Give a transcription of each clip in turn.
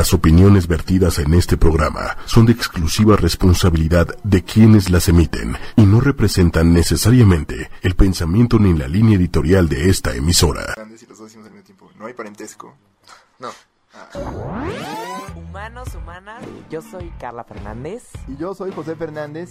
Las opiniones vertidas en este programa son de exclusiva responsabilidad de quienes las emiten y no representan necesariamente el pensamiento ni la línea editorial de esta emisora. No hay parentesco. No. Humanos, humanas, yo soy Carla Fernández. Y yo soy José Fernández.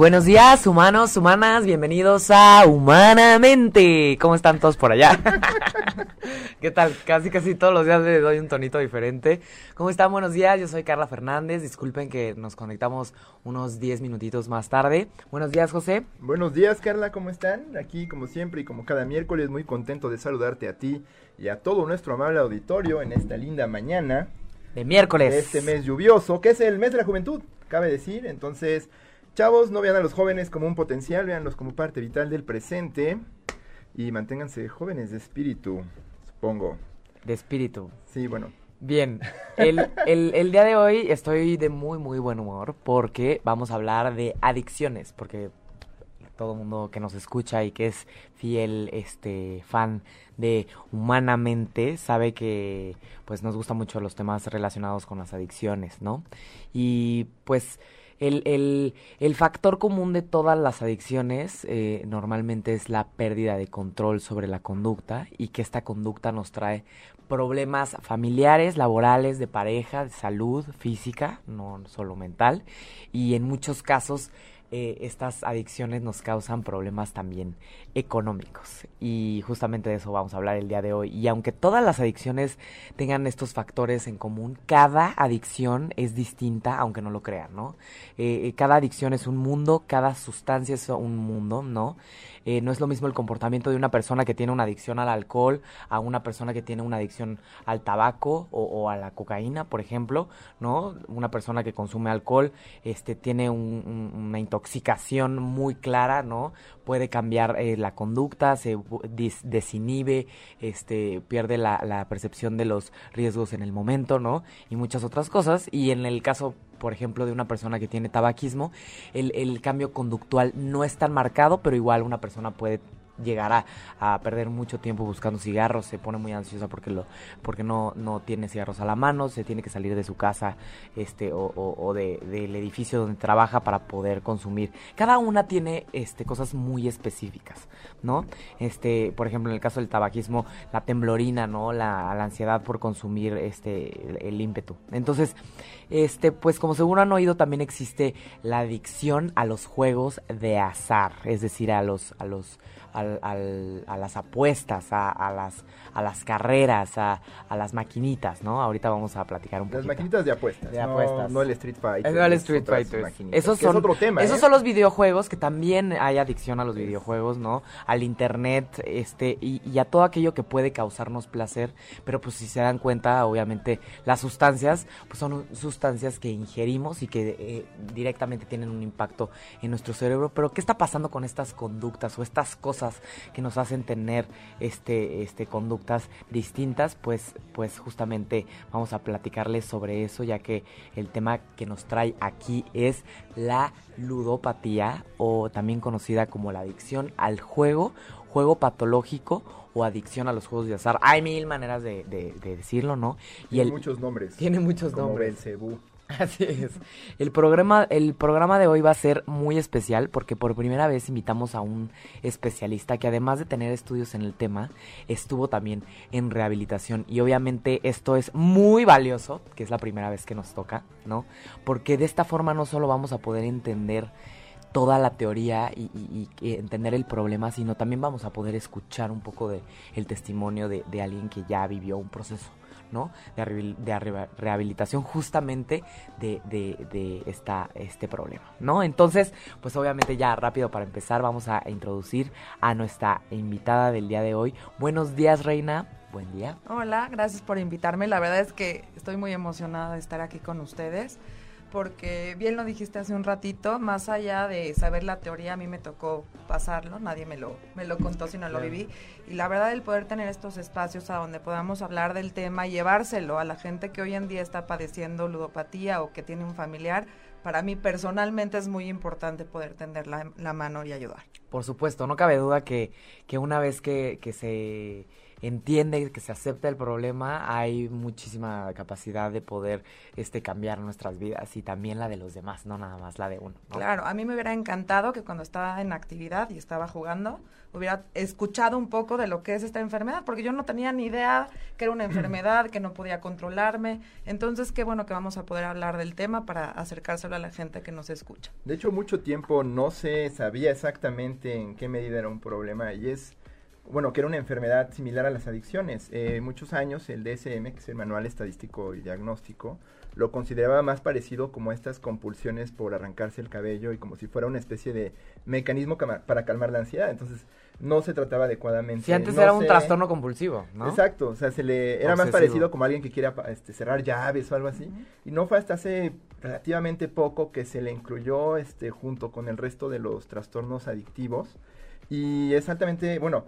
Buenos días, humanos, humanas, bienvenidos a Humanamente. ¿Cómo están todos por allá? ¿Qué tal? Casi, casi todos los días le doy un tonito diferente. ¿Cómo están? Buenos días, yo soy Carla Fernández. Disculpen que nos conectamos unos 10 minutitos más tarde. Buenos días, José. Buenos días, Carla, ¿cómo están? Aquí, como siempre y como cada miércoles, muy contento de saludarte a ti y a todo nuestro amable auditorio en esta linda mañana. De miércoles. este mes lluvioso, que es el mes de la juventud, cabe decir. Entonces, Chavos, no vean a los jóvenes como un potencial, veanlos como parte vital del presente y manténganse jóvenes de espíritu, supongo. De espíritu. Sí, bueno. Bien, el, el, día de hoy estoy de muy, muy buen humor porque vamos a hablar de adicciones, porque todo el mundo que nos escucha y que es fiel este fan de humanamente sabe que pues nos gustan mucho los temas relacionados con las adicciones, ¿no? Y pues el, el, factor común de todas las adicciones eh, normalmente es la pérdida de control sobre la conducta y que esta conducta nos trae problemas familiares, laborales, de pareja, de salud física, no solo mental, y en muchos casos eh, estas adicciones nos causan problemas también económicos. Y justamente de eso vamos a hablar el día de hoy. Y aunque todas las adicciones tengan estos factores en común, cada adicción es distinta, aunque no lo crean, ¿no? Eh, eh, cada adicción es un mundo, cada sustancia es un mundo, ¿no? Eh, no es lo mismo el comportamiento de una persona que tiene una adicción al alcohol a una persona que tiene una adicción al tabaco o, a la cocaína, por ejemplo, ¿no? Una persona que consume alcohol este, tiene una intoxicación muy clara, ¿no? Puede cambiar eh, la conducta, se desinhibe, este, pierde la, la percepción de los riesgos en el momento, ¿no? Y muchas otras cosas. Y en el caso por ejemplo, de una persona que tiene tabaquismo, el, el cambio conductual no es tan marcado, pero igual una persona puede llegar a, perder mucho tiempo buscando cigarros, se pone muy ansiosa porque lo, porque no, no tiene cigarros a la mano, se tiene que salir de su casa este, o, o, de, del edificio donde trabaja para poder consumir. Cada una tiene este, cosas muy específicas, ¿no? Este, por ejemplo, en el caso del tabaquismo, la temblorina, ¿no? La, la ansiedad por consumir este, el, ímpetu. Entonces, este, pues como seguro han oído, también existe la adicción a los juegos de azar, es decir, a los, a los al, al, a las apuestas, a, a, las, a las carreras, a, a, las maquinitas, ¿no? Ahorita vamos a platicar un poco. Las maquinitas de apuestas. De apuestas. No, el Street Fighter. No el Street Fighter. Esos son, otro tema, Esos ¿eh? son los videojuegos, que también hay adicción a los videojuegos, ¿no? Al internet, este, y, y, a todo aquello que puede causarnos placer, pero pues si se dan cuenta, obviamente, las sustancias, pues son sustancias que ingerimos y que eh, directamente tienen un impacto en nuestro cerebro, pero ¿qué está pasando con estas conductas o estas cosas que nos hacen tener este, este, conductas distintas, pues, pues justamente vamos a platicarles sobre eso, ya que el tema que nos trae aquí es la ludopatía o también conocida como la adicción al juego, juego patológico o adicción a los juegos de azar. Hay mil maneras de, de, de decirlo, ¿no? Y tiene el, muchos nombres. Tiene muchos como nombres. Así es. El programa, el programa de hoy va a ser muy especial porque por primera vez invitamos a un especialista que además de tener estudios en el tema, estuvo también en rehabilitación. Y obviamente esto es muy valioso, que es la primera vez que nos toca, ¿no? Porque de esta forma no solo vamos a poder entender toda la teoría y, entender el problema, sino también vamos a poder escuchar un poco de el testimonio de alguien que ya vivió un proceso. ¿No? De, de rehabilitación justamente de, de, de, esta, este problema, ¿no? Entonces, pues obviamente ya rápido para empezar vamos a introducir a nuestra invitada del día de hoy. Buenos días, Reina. Buen día. Hola, gracias por invitarme. La verdad es que estoy muy emocionada de estar aquí con ustedes porque bien lo dijiste hace un ratito, más allá de saber la teoría, a mí me tocó pasarlo, nadie me lo, me lo contó, sino lo viví. Y la verdad, el poder tener estos espacios a donde podamos hablar del tema y llevárselo a la gente que hoy en día está padeciendo ludopatía o que tiene un familiar, para mí personalmente es muy importante poder tender la, la mano y ayudar. Por supuesto, no cabe duda que, que una vez que, que se entiende que se acepta el problema, hay muchísima capacidad de poder este cambiar nuestras vidas y también la de los demás, no nada más la de uno. Claro, a mí me hubiera encantado que cuando estaba en actividad y estaba jugando, hubiera escuchado un poco de lo que es esta enfermedad, porque yo no tenía ni idea que era una enfermedad, que no podía controlarme. Entonces, qué bueno que vamos a poder hablar del tema para acercárselo a la gente que nos escucha. De hecho, mucho tiempo no se sabía exactamente en qué medida era un problema y es bueno, que era una enfermedad similar a las adicciones. Eh, muchos años el DSM, que es el Manual Estadístico y Diagnóstico, lo consideraba más parecido como estas compulsiones por arrancarse el cabello y como si fuera una especie de mecanismo para calmar la ansiedad. Entonces, no se trataba adecuadamente. Si antes era un trastorno compulsivo, ¿no? Exacto, o sea, se le era más parecido como alguien que quiera este, cerrar llaves o algo así. Y no fue hasta hace relativamente poco que se le incluyó este junto con el resto de los trastornos adictivos. Y es altamente, bueno,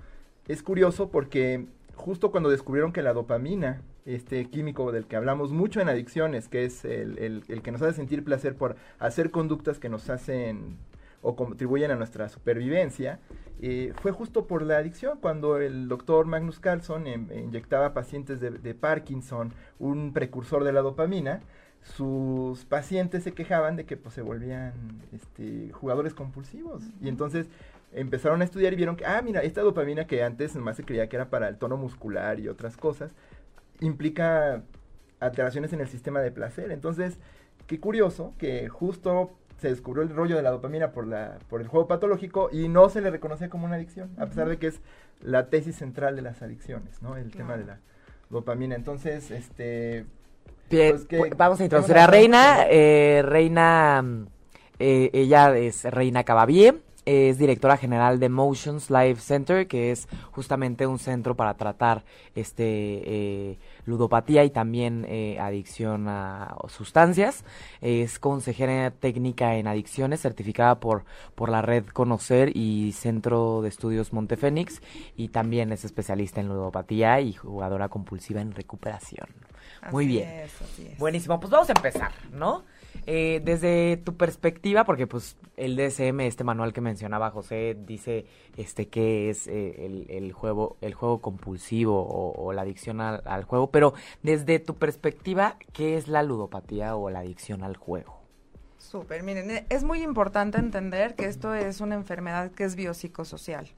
es curioso porque justo cuando descubrieron que la dopamina, este químico del que hablamos mucho en adicciones, que es el, el, que nos hace sentir placer por hacer conductas que nos hacen o contribuyen a nuestra supervivencia, eh, fue justo por la adicción, cuando el doctor Magnus Carlson em, inyectaba a pacientes de, de, Parkinson un precursor de la dopamina, sus pacientes se quejaban de que pues, se volvían este, jugadores compulsivos. Y entonces empezaron a estudiar y vieron que, ah, mira, esta dopamina que antes nomás se creía que era para el tono muscular y otras cosas, implica alteraciones en el sistema de placer. Entonces, qué curioso que justo se descubrió el rollo de la dopamina por, la, por el juego patológico y no se le reconoce como una adicción, a pesar de que es la tesis central de las adicciones, ¿no? El tema de la dopamina. Entonces, este... Pues, vamos a introducir a Reina. Eh, Reina, eh, ella es Reina Cavavier es directora general de Motions Life Center, que es justamente un centro para tratar este eh, ludopatía y también eh, adicción a sustancias. Es consejera técnica en adicciones, certificada por, por la red Conocer y Centro de Estudios Montefénix, y también es especialista en ludopatía y jugadora compulsiva en recuperación. Muy bien. Buenísimo, pues vamos a empezar, ¿no? Eh, desde tu perspectiva, porque pues el DSM, este manual que mencionaba José, dice este que es eh, el, juego, el juego compulsivo o, la adicción al, juego, pero desde tu perspectiva, ¿qué es la ludopatía o la adicción al juego? Súper, miren, e, es muy importante entender que esto es una enfermedad que es biopsicosocial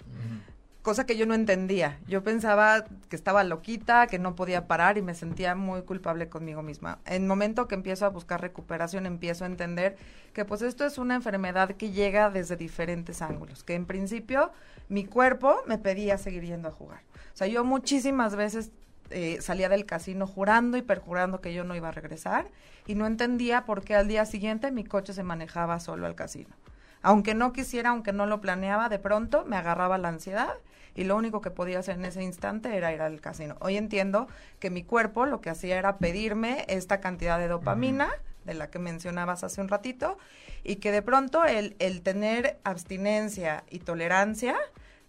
cosa que yo no entendía. Yo pensaba que estaba loquita, que no podía parar y me sentía muy culpable conmigo misma. En el momento que empiezo a buscar recuperación, empiezo a entender que pues esto es una enfermedad que llega desde diferentes ángulos, que en principio mi cuerpo me pedía seguir yendo a jugar. O sea, yo muchísimas veces eh, salía del casino jurando y perjurando que yo no iba a regresar y no entendía por qué al día siguiente mi coche se manejaba solo al casino. Aunque no quisiera, aunque no lo planeaba, de pronto me agarraba la ansiedad y lo único que podía hacer en ese instante era ir al casino. Hoy entiendo que mi cuerpo lo que hacía era pedirme esta cantidad de dopamina, de la que mencionabas hace un ratito, y que de pronto el, el tener abstinencia y tolerancia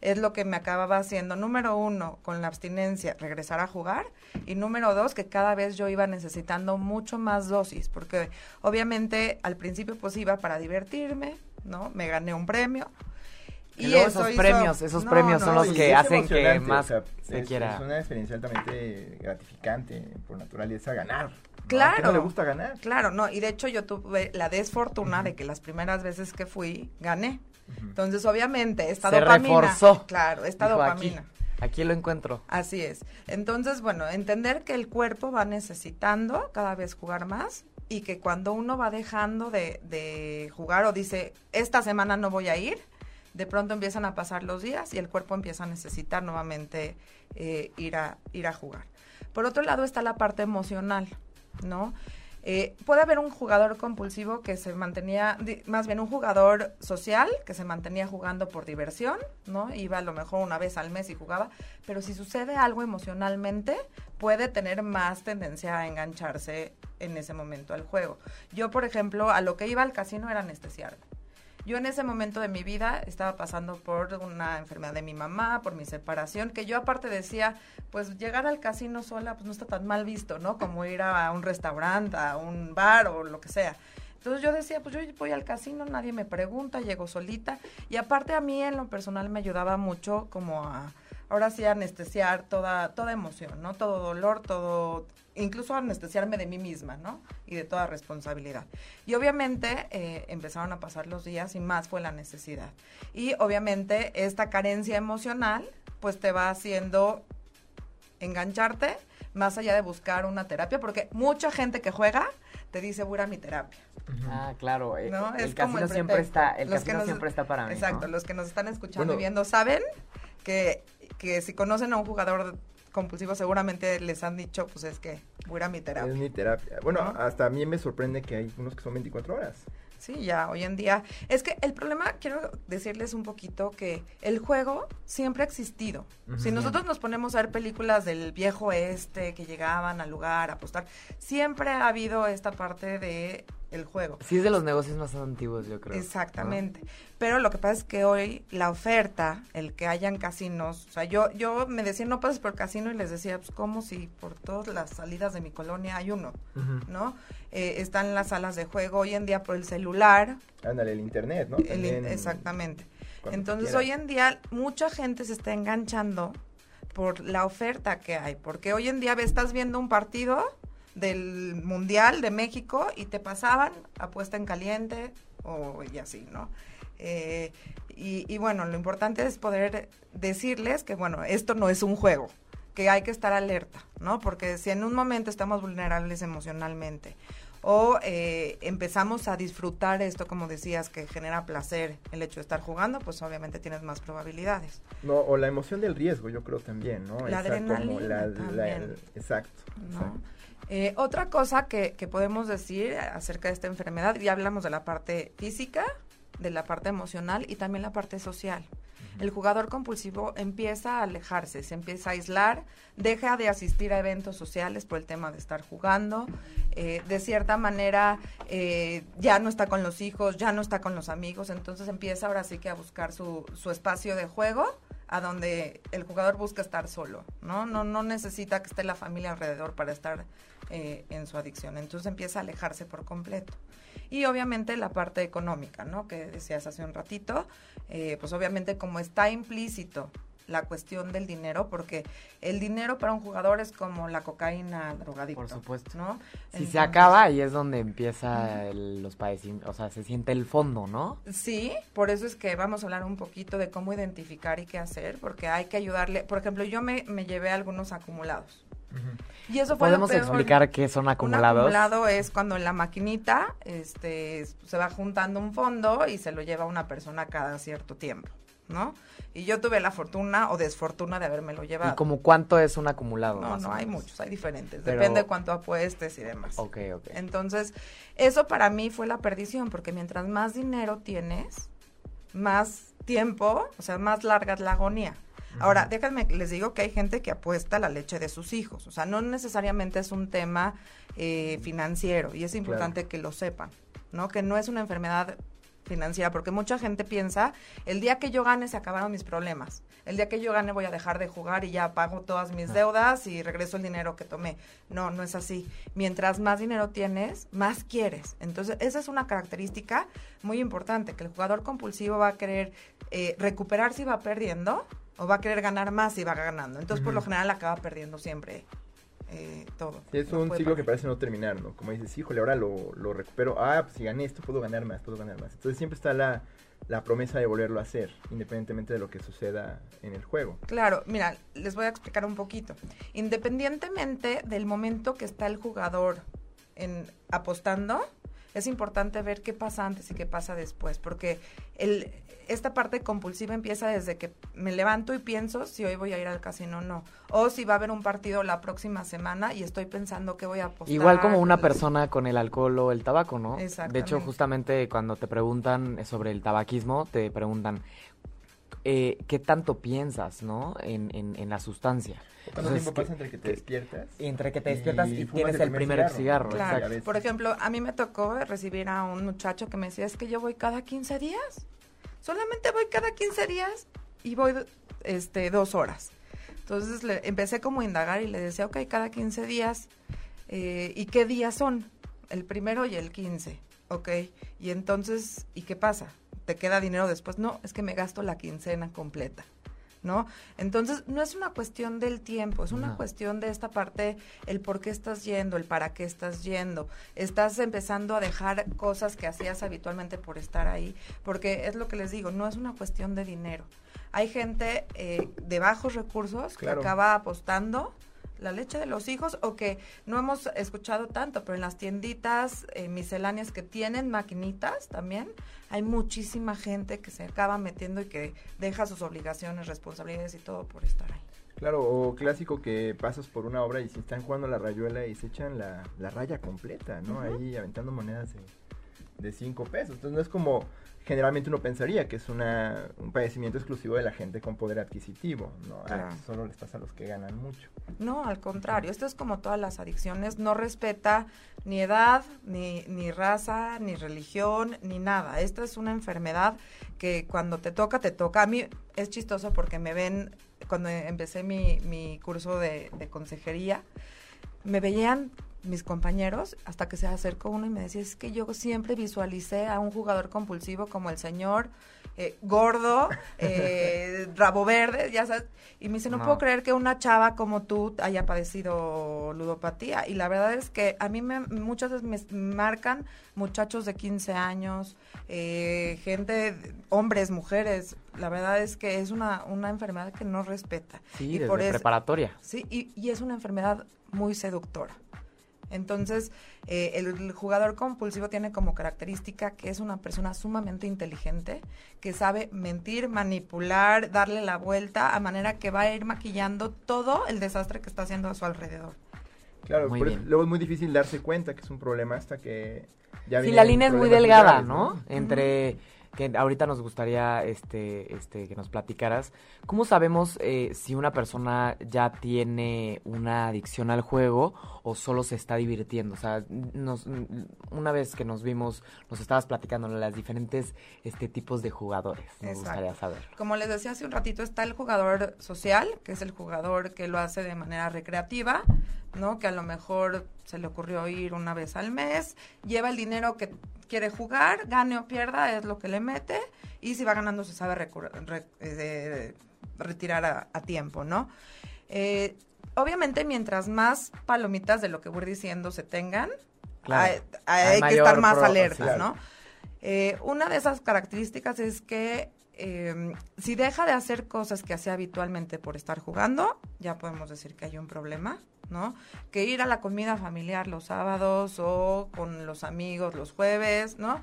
es lo que me acababa haciendo, número uno, con la abstinencia, regresar a jugar, y número dos, que cada vez yo iba necesitando mucho más dosis, porque obviamente al principio pues iba para divertirme, ¿no? Me gané un premio, y, esos premios, esos premios son los que hacen que más se quiera. Es una experiencia altamente gratificante por naturaleza ganar. Claro. ¿A no le gusta ganar? Claro, no, y de hecho yo tuve la desfortuna de que las primeras veces que fui gané. Entonces, obviamente, esta se dopamina. reforzó. Claro, esta dopamina. Aquí, lo encuentro. Así es. Entonces, bueno, entender que el cuerpo va necesitando cada vez jugar más y que cuando uno va dejando de, de jugar o dice, esta semana no voy a ir, de pronto empiezan a pasar los días y el cuerpo empieza a necesitar nuevamente eh, ir, a, ir a jugar. Por otro lado está la parte emocional, ¿no? Eh, puede haber un jugador compulsivo que se mantenía, más bien un jugador social que se mantenía jugando por diversión, ¿no? Iba a lo mejor una vez al mes y jugaba, pero si sucede algo emocionalmente, puede tener más tendencia a engancharse en ese momento al juego. Yo, por ejemplo, a lo que iba al casino era anestesiarme. Yo en ese momento de mi vida estaba pasando por una enfermedad de mi mamá, por mi separación, que yo aparte decía, pues llegar al casino sola pues no está tan mal visto, ¿no? Como ir a un restaurante, a un bar o lo que sea. Entonces yo decía, pues yo voy al casino, nadie me pregunta, llego solita. Y aparte a mí en lo personal me ayudaba mucho como a, ahora sí, anestesiar toda, toda emoción, ¿no? Todo dolor, todo, incluso anestesiarme de mí misma, ¿no? Y de toda responsabilidad. Y obviamente eh, empezaron a pasar los días y más fue la necesidad. Y obviamente esta carencia emocional, pues te va haciendo engancharte más allá de buscar una terapia, porque mucha gente que juega te dice, voy a ir a mi terapia. Ah, claro. eh, ¿no? el Es como casino el siempre está, el Los que casino nos- siempre está para mí. Exacto, ¿no? los que nos están escuchando Bueno. y viendo saben que, que si conocen a un jugador compulsivo seguramente les han dicho, pues es que voy a mi terapia. Es mi terapia. Bueno, ¿No? hasta a mí me sorprende que hay unos que son 24 horas. Sí, ya hoy en día. Es que el problema, quiero decirles un poquito que el juego siempre ha existido. Si nosotros nos ponemos a ver películas del viejo este que llegaban al lugar a apostar, siempre ha habido esta parte de el juego. Sí, es de los negocios más antiguos, yo creo. Exactamente. Pero lo que pasa es que hoy la oferta, el que hayan casinos, o sea, yo, yo me decía, no pases por casino y les decía, pues, ¿cómo si por todas las salidas de mi colonia hay uno? ¿No? Eh, están las salas de juego hoy en día por el celular. Ándale, el internet, ¿no? el exactamente. Entonces, hoy en día mucha gente se está enganchando por la oferta que hay, porque hoy en día ve- estás viendo un partido del Mundial de México y te pasaban apuesta en caliente o y así, ¿no? Eh, y, y bueno, lo importante es poder decirles que, bueno, esto no es un juego, que hay que estar alerta, ¿no? Porque si en un momento estamos vulnerables emocionalmente o eh, empezamos a disfrutar esto, como decías, que genera placer el hecho de estar jugando, pues obviamente tienes más probabilidades. No, o la emoción del riesgo, yo creo también, ¿no? La Esa como adrenalina la- la- también. el- exacto. ¿no? exacto. Eh, otra cosa que, que podemos decir acerca de esta enfermedad, ya hablamos de la parte física, de la parte emocional y también la parte social. El jugador compulsivo empieza a alejarse, se empieza a aislar, deja de asistir a eventos sociales por el tema de estar jugando, eh, de cierta manera eh, ya no está con los hijos, ya no está con los amigos, entonces empieza ahora sí que a buscar su, su espacio de juego a donde el jugador busca estar solo, ¿no? No, no necesita que esté la familia alrededor para estar eh, en su adicción. Entonces empieza a alejarse por completo. Y obviamente la parte económica, ¿no? Que decías hace un ratito, eh, pues obviamente como está implícito la cuestión del dinero, porque el dinero para un jugador es como la cocaína drogadicto. Por supuesto. ¿no? Si se acaba, ahí es donde empieza el- los padecimientos, o sea, se siente el fondo, ¿no? Sí, por eso es que vamos a hablar un poquito de cómo identificar y qué hacer, porque hay que ayudarle. Por ejemplo, yo me, me llevé algunos acumulados. Y eso fue lo ¿Podemos peor. explicar qué son Un acumulados? acumulado es cuando en la maquinita este, se va juntando un fondo y se lo lleva una persona cada cierto tiempo, ¿no? Y yo tuve la fortuna o desfortuna de habérmelo llevado. ¿Y como cuánto es un acumulado? No, no, hay muchos, hay diferentes. Pero- Depende de cuánto apuestes y demás. Ok, ok. Entonces, eso para mí fue la perdición, porque mientras más dinero tienes, más tiempo, o sea, más larga es la agonía. Ahora, déjenme, les digo que hay gente que apuesta la leche de sus hijos, o sea, no necesariamente es un tema eh, financiero, y es importante que lo sepan, ¿no? Que no es una enfermedad financiera, porque mucha gente piensa, el día que yo gane se acabaron mis problemas, el día que yo gane voy a dejar de jugar y ya pago todas mis deudas y regreso el dinero que tomé. No, no es así. Mientras más dinero tienes, más quieres. Entonces, esa es una característica muy importante, que el jugador compulsivo va a querer eh, recuperar si va perdiendo o va a querer ganar más si va ganando. Entonces, por lo general, acaba perdiendo siempre eh, todo. Es No un ciclo que parece no terminar, ¿no? Como dices, híjole, ahora lo, lo recupero. Ah, pues si gané esto, puedo ganar más, puedo ganar más. Entonces siempre está la, la promesa de volverlo a hacer, independientemente de lo que suceda en el juego. Claro, mira, les voy a explicar un poquito. Independientemente del momento que está el jugador en apostando, es importante ver qué pasa antes y qué pasa después, porque el, esta parte compulsiva empieza desde que me levanto y pienso si hoy voy a ir al casino o no, o si va a haber un partido la próxima semana y estoy pensando que voy a apostar. Igual como una persona con el alcohol o el tabaco, ¿no? Exactamente. De hecho, justamente cuando te preguntan sobre el tabaquismo, te preguntan eh, qué tanto piensas, ¿no? En, en, en la sustancia. ¿Cuánto Entonces, tiempo pasa entre que te despiertas? Entre que te despiertas y, tienes el primer cigarro. cigarro? Claro, exacto. por ejemplo, a mí me tocó recibir a un muchacho que me decía, es que yo voy cada 15 días. Solamente voy cada 15 días y voy este, dos horas. Entonces le empecé como a indagar y le decía, ok, cada 15 días. eh, ¿Y qué días son? El primero y el 15. Ok. Y entonces, ¿y qué pasa? ¿Te queda dinero después? No, es que me gasto la quincena completa. ¿no? Entonces, no es una cuestión del tiempo, es una No. cuestión de esta parte, el por qué estás yendo, el para qué estás yendo. Estás empezando a dejar cosas que hacías habitualmente por estar ahí, porque es lo que les digo, no es una cuestión de dinero. Hay gente eh, de bajos recursos Claro. que acaba apostando la leche de los hijos o que no hemos escuchado tanto, pero en las tienditas eh, misceláneas que tienen maquinitas también, hay muchísima gente que se acaba metiendo y que deja sus obligaciones, responsabilidades y todo por estar ahí. Claro, o clásico que pasas por una obra y si están jugando la rayuela y se echan la, la raya completa, ¿no? Ahí aventando monedas de, de cinco pesos. Entonces no es como generalmente uno pensaría que es una, un padecimiento exclusivo de la gente con poder adquisitivo, ¿no? Ah, solo les pasa a los que ganan mucho. No, al contrario, esto es como todas las adicciones, no respeta ni edad, ni, ni raza, ni religión, ni nada. Esta es una enfermedad que cuando te toca, te toca. A mí es chistoso porque me ven, cuando empecé mi, mi curso de, de consejería, me veían mis compañeros hasta que se acercó uno y me decía, es que yo siempre visualicé a un jugador compulsivo como el señor, eh, gordo, eh, rabo verde, ya sabes. Y me dice, no, No. puedo creer que una chava como tú haya padecido ludopatía. Y la verdad es que a mí me, muchas veces me marcan muchachos de 15 años, eh, gente, hombres, mujeres. La verdad es que es una, una enfermedad que no respeta. Sí, y desde por eso- preparatoria. Sí, y, y es una enfermedad muy seductora. Entonces, eh, el, el jugador compulsivo tiene como característica que es una persona sumamente inteligente, que sabe mentir, manipular, darle la vuelta, a manera que va a ir maquillando todo el desastre que está haciendo a su alrededor. Claro, Muy luego es muy difícil darse cuenta que es un problema hasta que ya Sí, vienen la línea es muy delgada, ¿no? Entre que ahorita nos gustaría este, este, que nos platicaras. ¿Cómo sabemos eh, si una persona ya tiene una adicción al juego o solo se está divirtiendo? O sea, nos, una vez que nos vimos, nos estabas platicando de las diferentes este, tipos de jugadores. Nos Exacto. gustaría saber. Como les decía hace un ratito, está el jugador social, que es el jugador que lo hace de manera recreativa, ¿no? Que a lo mejor se le ocurrió ir una vez al mes, lleva el dinero que quiere jugar, gane o pierda, es lo que le mete, y si va ganando se sabe re- eh, retirar a, a tiempo, ¿no? Eh, obviamente, mientras más palomitas de lo que voy diciendo se tengan, Claro. hay, hay Hay que estar más claro. ¿no? Eh, una de esas características es que eh, si deja de hacer cosas que hacía habitualmente por estar jugando, ya podemos decir que hay un problema, ¿no? Que ir a la comida familiar los sábados o con los amigos los jueves, ¿no?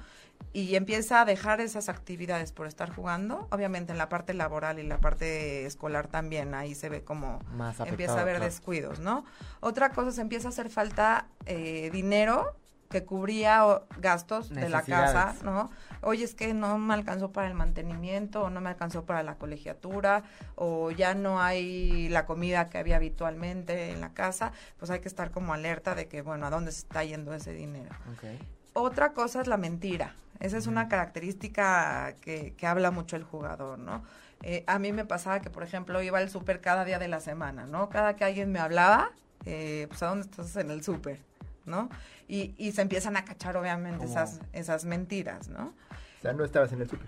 Y empieza a dejar esas actividades por estar jugando, obviamente en la parte laboral y la parte escolar también, ahí se ve como Más afectado, empieza a haber claro. descuidos, ¿no? Otra cosa, se empieza a hacer falta eh, dinero que cubría gastos de la casa. ¿no? Oye, es que no me alcanzó para el mantenimiento, o no me alcanzó para la colegiatura, o ya no hay la comida que había habitualmente en la casa, pues hay que estar como alerta de que, bueno, ¿a dónde se está yendo ese dinero? Otra cosa es la mentira. Esa es una característica que, que habla mucho el jugador, ¿no? Eh, a mí me pasaba que, por ejemplo, iba al súper cada día de la semana, ¿no? Cada que alguien me hablaba, eh, pues, ¿a dónde estás en el súper? ¿No? Y, y se empiezan a cachar, obviamente, esas, esas mentiras, ¿no? O sea, no estabas en el súper.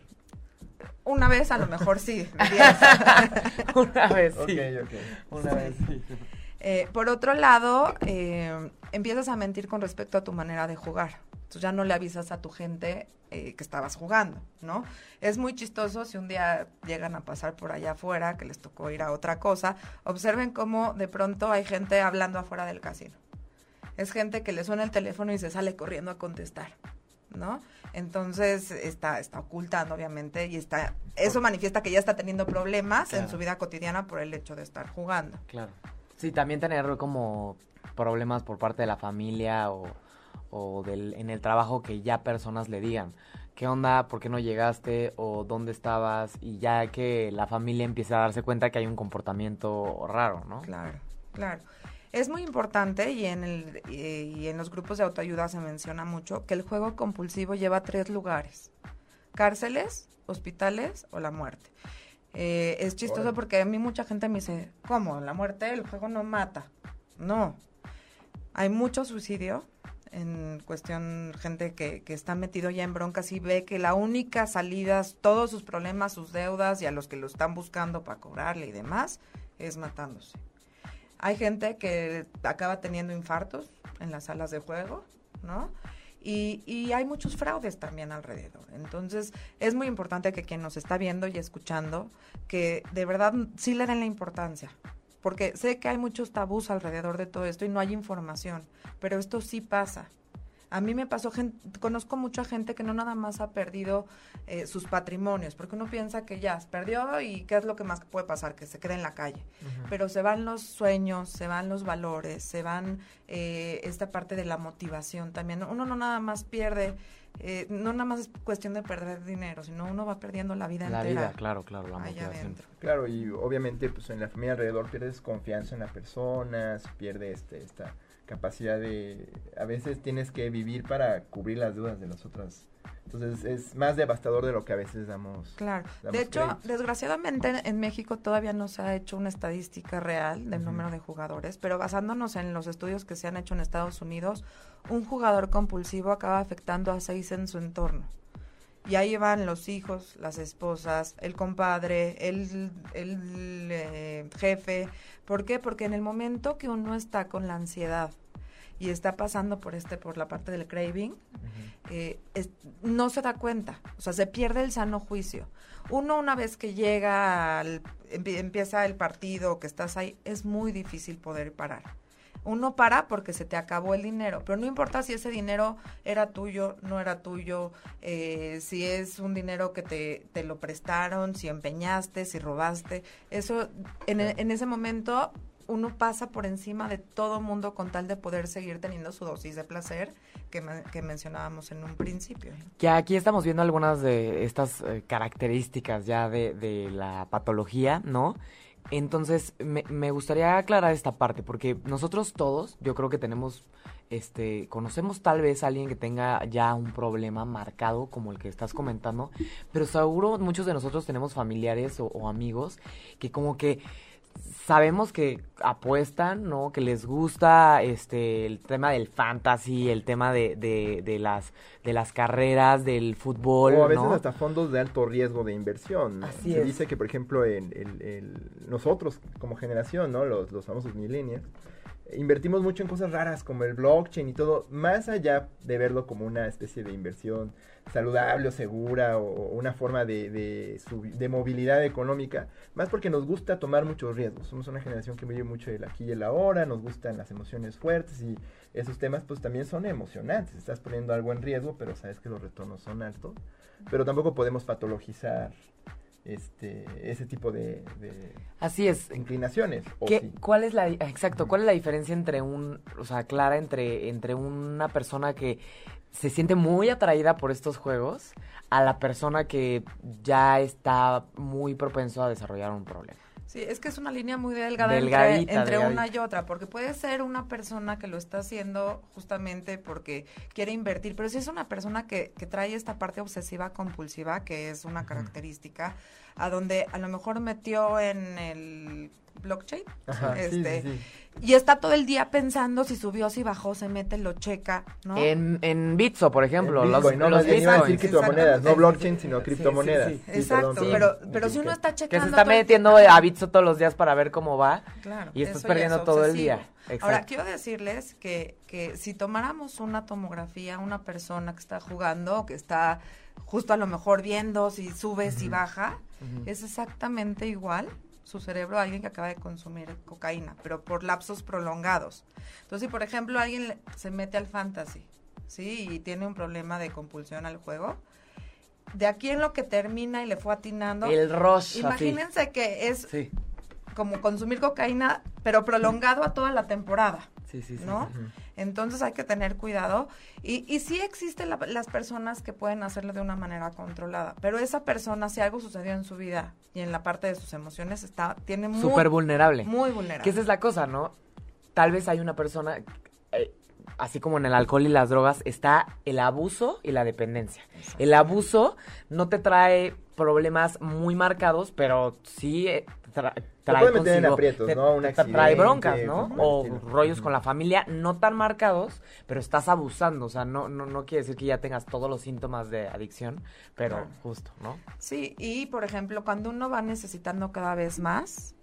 Una vez, a lo mejor sí. Una vez Ok, sí. ok. Una vez sí. Eh, por otro lado, eh, empiezas a mentir con respecto a tu manera de jugar. Entonces ya no le avisas a tu gente eh, que estabas jugando, ¿no? Es muy chistoso si un día llegan a pasar por allá afuera, que les tocó ir a otra cosa, observen cómo de pronto hay gente hablando afuera del casino. Es gente que le suena el teléfono y se sale corriendo a contestar, ¿no? Entonces está, está ocultando, obviamente, y está, eso manifiesta que ya está teniendo problemas en su vida cotidiana por el hecho de estar jugando. Claro. Sí, también tener como problemas por parte de la familia o, o del, en el trabajo que ya personas le digan, ¿qué onda? ¿Por qué no llegaste? ¿O dónde estabas? Y ya que la familia empieza a darse cuenta que hay un comportamiento raro, ¿no? Claro, claro. Es muy importante y en, el, y, en los grupos de autoayuda se menciona mucho que el juego compulsivo lleva a tres lugares. Cárceles, hospitales o la muerte. Eh, es chistoso porque a mí mucha gente me dice, ¿cómo? La muerte, el juego no mata. No. Hay mucho suicidio en cuestión, gente que, que está metido ya en broncas y ve que la única salida, todos sus problemas, sus deudas y a los que lo están buscando para cobrarle y demás, es matándose. Hay gente que acaba teniendo infartos en las salas de juego, ¿no? Y, y hay muchos fraudes también alrededor. Entonces, es muy importante que quien nos está viendo y escuchando, que de verdad sí le den la importancia. Porque sé que hay muchos tabús alrededor de todo esto y no hay información, pero esto sí pasa. A mí me pasó, conozco mucha gente que no nada más ha perdido eh, sus patrimonios, porque uno piensa que ya perdió y qué es lo que más puede pasar, que se quede en la calle. Pero se van los sueños, se van los valores, se van eh, esta parte de la motivación también. Uno no nada más pierde, eh, no nada más es cuestión de perder dinero, sino uno va perdiendo la vida La entera. vida, claro, claro, la motivación. adentro. Claro, y obviamente pues en la familia alrededor pierdes confianza en la persona, se pierde este, esta capacidad de... A veces tienes que vivir para cubrir las dudas de las otras. Entonces es más devastador de lo que a veces damos. Claro. damos De hecho, créditos. desgraciadamente en México todavía no se ha hecho una estadística real del número de jugadores, pero basándonos en los estudios que se han hecho en Estados Unidos, un jugador compulsivo acaba afectando a seis en su entorno. Y ahí van los hijos, las esposas, el compadre, el, el eh, jefe. ¿Por qué? Porque en el momento que uno está con la ansiedad y está pasando por este, por la parte del craving, eh, es- no se da cuenta, o sea, se pierde el sano juicio. Uno una vez que llega, al, empie- empieza el partido, que estás ahí, es muy difícil poder parar. Uno para porque se te acabó el dinero, pero no importa si ese dinero era tuyo, no era tuyo, eh, si es un dinero que te, te lo prestaron, si empeñaste, si robaste, eso en, en ese momento uno pasa por encima de todo mundo con tal de poder seguir teniendo su dosis de placer que, que mencionábamos en un principio. Que aquí estamos viendo algunas de estas eh, características ya de, de la patología, ¿no? Entonces, me, gustaría aclarar esta parte, porque nosotros todos, yo creo que tenemos, este, conocemos tal vez a alguien que tenga ya un problema marcado, como el que estás comentando, pero seguro muchos de nosotros tenemos familiares o amigos que como que sabemos que apuestan, ¿no? Que les gusta este el tema del fantasy, el tema de, de, de las de las carreras, del fútbol, O a veces ¿no? hasta fondos de alto riesgo de inversión. ¿no? Así Se es. dice que, por ejemplo, en, el- el- nosotros como generación, ¿no? Los, los famosos millennials, invertimos mucho en cosas raras como el blockchain y todo, más allá de verlo como una especie de inversión saludable o segura o, una forma de, de, de movilidad económica, más porque nos gusta tomar muchos riesgos. Somos una generación que vive mucho el aquí y el ahora, nos gustan las emociones fuertes y esos temas pues también son emocionantes. Estás poniendo algo en riesgo, pero sabes que los retornos son altos. Pero tampoco podemos patologizar este ese tipo de, de Así es. inclinaciones. ¿o ¿Qué- sí? ¿Cuál es la exacto? ¿Cuál es la diferencia entre un, o sea, clara entre entre una persona que se siente muy atraída por estos juegos a la persona que ya está muy propenso a desarrollar un problema? Sí, es que es una línea muy delgada Delgadita, entre, entre una y otra, porque puede ser una persona que lo está haciendo justamente porque quiere invertir, pero si es una persona que, que trae esta parte obsesiva compulsiva, que es una característica, a donde a lo mejor metió en el blockchain, Ajá, este, sí, sí. y está todo el día pensando si subió, si bajó, se mete, lo checa, ¿no? En, en Bitso, por ejemplo, En los, Bitcoin, no, los a decir criptomonedas, no blockchain, sino Sí, criptomonedas. sí, sí. Sí, Exacto, perdón, pero, pero si uno está Que checando... se está todo el metiendo tiempo- a Bitso todos los días para ver cómo va. Claro, Y estás perdiendo es todo el día. Ahora, quiero decirles que, que si tomáramos una tomografía, una persona que está jugando, que está justo a lo mejor viendo si sube, si baja, es exactamente igual su cerebro a alguien que acaba de consumir cocaína, pero por lapsos prolongados. Entonces, si por ejemplo alguien se mete al fantasy ¿sí? Y tiene un problema de compulsión al juego. De aquí en lo que termina y le fue atinando. El rush. Imagínense que es como consumir cocaína, pero prolongado a toda la temporada. Sí, sí, sí. ¿No? Entonces hay que tener cuidado. Y, y sí existen las personas que pueden hacerlo de una manera controlada, pero esa persona, si algo sucedió en su vida y en la parte de sus emociones, está, tiene muy... Súper vulnerable. Muy vulnerable. Que esa es la cosa, ¿no? Tal vez hay una persona... Eh, así como en el alcohol y las drogas, está el abuso y la dependencia. El abuso no te trae problemas muy marcados, pero sí eh, trae trae broncas, ¿no? O rollos con la familia no tan marcados, pero estás abusando, o sea, no, no, no quiere decir que ya tengas todos los síntomas de adicción, pero justo, ¿no? Sí, y por ejemplo, cuando uno va necesitando cada vez más,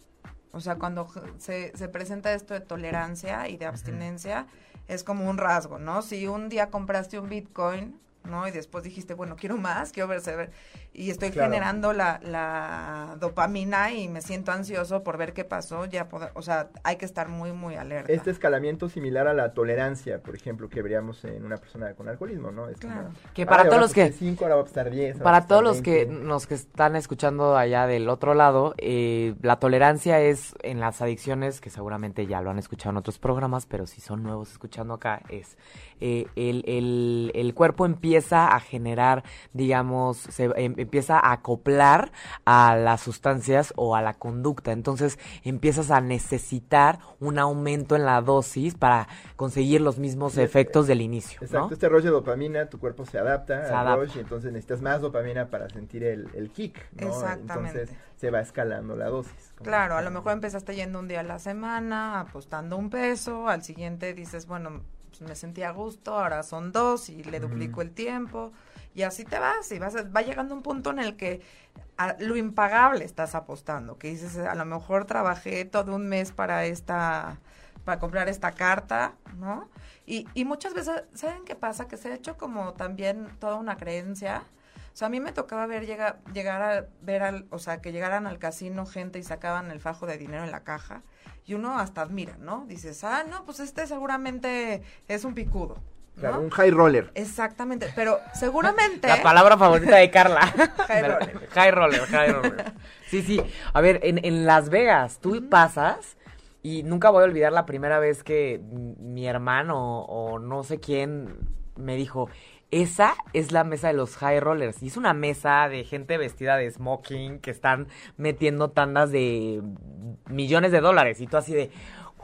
o sea, cuando se, se presenta esto de tolerancia y de abstinencia, es como un rasgo, ¿no? Si un día compraste un Bitcoin, ¿no? Y después dijiste, bueno, quiero más, quiero verse, y estoy generando la, la, dopamina y me siento ansioso por ver qué pasó, ya, o sea, hay que estar muy, muy alerta. Este escalamiento similar a la tolerancia, por ejemplo, que veríamos en una persona con alcoholismo, ¿no? Es claro. que para todos los que... a para todos los que nos que están escuchando allá del otro lado, eh, la tolerancia es en las adicciones, que seguramente ya lo han escuchado en otros programas, pero si son nuevos escuchando acá, es eh, el, el, el cuerpo empieza a generar, digamos, se em, empieza a acoplar a las sustancias o a la conducta. Entonces empiezas a necesitar un aumento en la dosis para conseguir los mismos efectos del inicio. Exacto, este rush de dopamina, tu cuerpo se adapta al rush y entonces necesitas más dopamina para sentir el, el kick. ¿no? Exactamente. Entonces se va escalando la dosis. Claro, a lo mejor empezaste yendo un día a la semana, apostando un peso, al siguiente dices, bueno, pues me sentí a gusto, ahora son dos y le duplico el tiempo y así te vas y vas va llegando un punto en el que a lo impagable estás apostando, que dices, a lo mejor trabajé todo un mes para esta para comprar esta carta, ¿no? Y, y muchas veces, ¿saben qué pasa? Que se ha hecho como también toda una creencia. O sea, a mí me tocaba ver llegar, llegar a ver al, o sea, que llegaran al casino gente y sacaban el fajo de dinero en la caja y uno hasta admira, ¿no? Dices, ah, no, pues este seguramente es un picudo, Claro, un high roller. Exactamente, pero seguramente... La palabra favorita de Carla. high roller. high roller, high roller. Sí, sí. A ver, en, en Las Vegas, tú pasas y nunca voy a olvidar la primera vez que mi hermano o no sé quién me dijo, esa es la mesa de los high rollers. Y es una mesa de gente vestida de smoking que están metiendo tandas de millones de dólares. Y tú así de,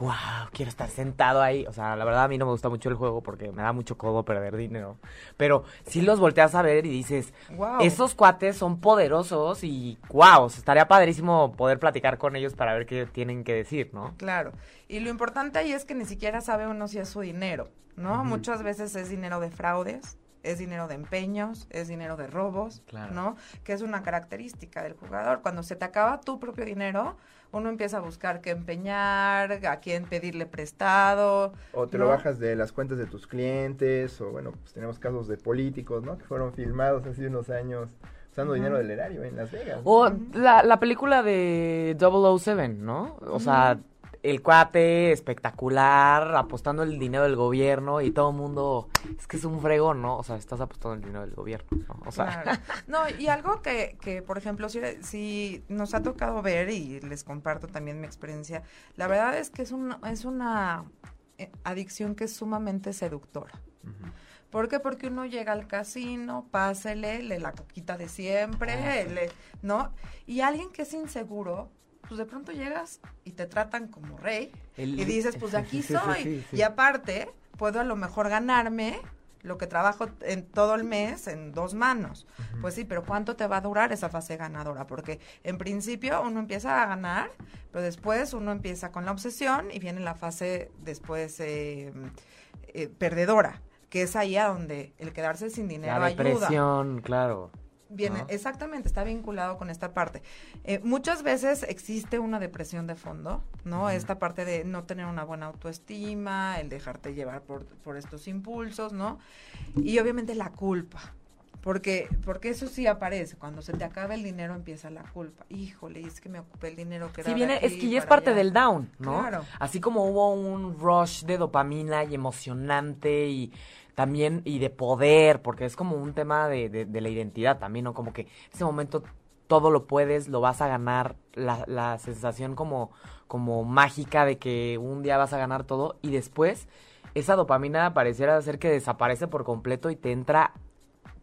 wow, quiero estar sentado ahí. O sea, la verdad a mí no me gusta mucho el juego porque me da mucho codo perder dinero. Pero si los volteas a ver y dices, wow. esos cuates son poderosos y wow, estaría padrísimo poder platicar con ellos para ver qué tienen que decir, ¿no? Claro. Y lo importante ahí es que ni siquiera sabe uno si es su dinero, ¿no? Muchas veces es dinero de fraudes es dinero de empeños, es dinero de robos, ¿no? Que es una característica del jugador. Cuando se te acaba tu propio dinero, uno empieza a buscar qué empeñar, a quién pedirle prestado. O te lo bajas de las cuentas de tus clientes, o bueno, pues tenemos casos de políticos, ¿no? Que fueron filmados hace unos años usando dinero del erario en Las Vegas. O la, la película de 007, ¿no? O sea, el cuate espectacular, apostando el dinero del gobierno y todo el mundo, es que es un fregón, ¿no? O sea, estás apostando el dinero del gobierno, ¿no? O sea. No, y algo que, que por ejemplo, si, si, nos ha tocado ver y les comparto también mi experiencia, la verdad es que es, un, es una eh, adicción que es sumamente seductora. ¿Por qué? Porque uno llega al casino, pásele, le la coquita de siempre, ah, ¿no? Y alguien que es inseguro, pues de pronto llegas y te tratan como rey y dices, pues de aquí soy. y aparte, puedo a lo mejor ganarme lo que trabajo en todo el mes en dos manos. Pues sí, pero ¿cuánto te va a durar esa fase ganadora? Porque en principio uno empieza a ganar, pero después uno empieza con la obsesión y viene la fase después eh, eh, perdedora, que es ahí a donde el quedarse sin dinero la depresión, claro. Viene, exactamente, está vinculado con esta parte. Eh, muchas veces existe una depresión de fondo, ¿no? Esta parte de no tener una buena autoestima, el dejarte llevar por, por estos impulsos, ¿no? Y obviamente la culpa. Porque, porque eso sí aparece, cuando se te acaba el dinero empieza la culpa. Híjole, es que me ocupé el dinero que sí, viene, es que ya es parte del down, ¿no? Claro. Así como hubo un rush de dopamina y emocionante y también y de poder, porque es como un tema de, de, la identidad también, ¿no? Como que en ese momento todo lo puedes, lo vas a ganar, la, la sensación como, como mágica de que un día vas a ganar todo y después esa dopamina pareciera ser que desaparece por completo y te entra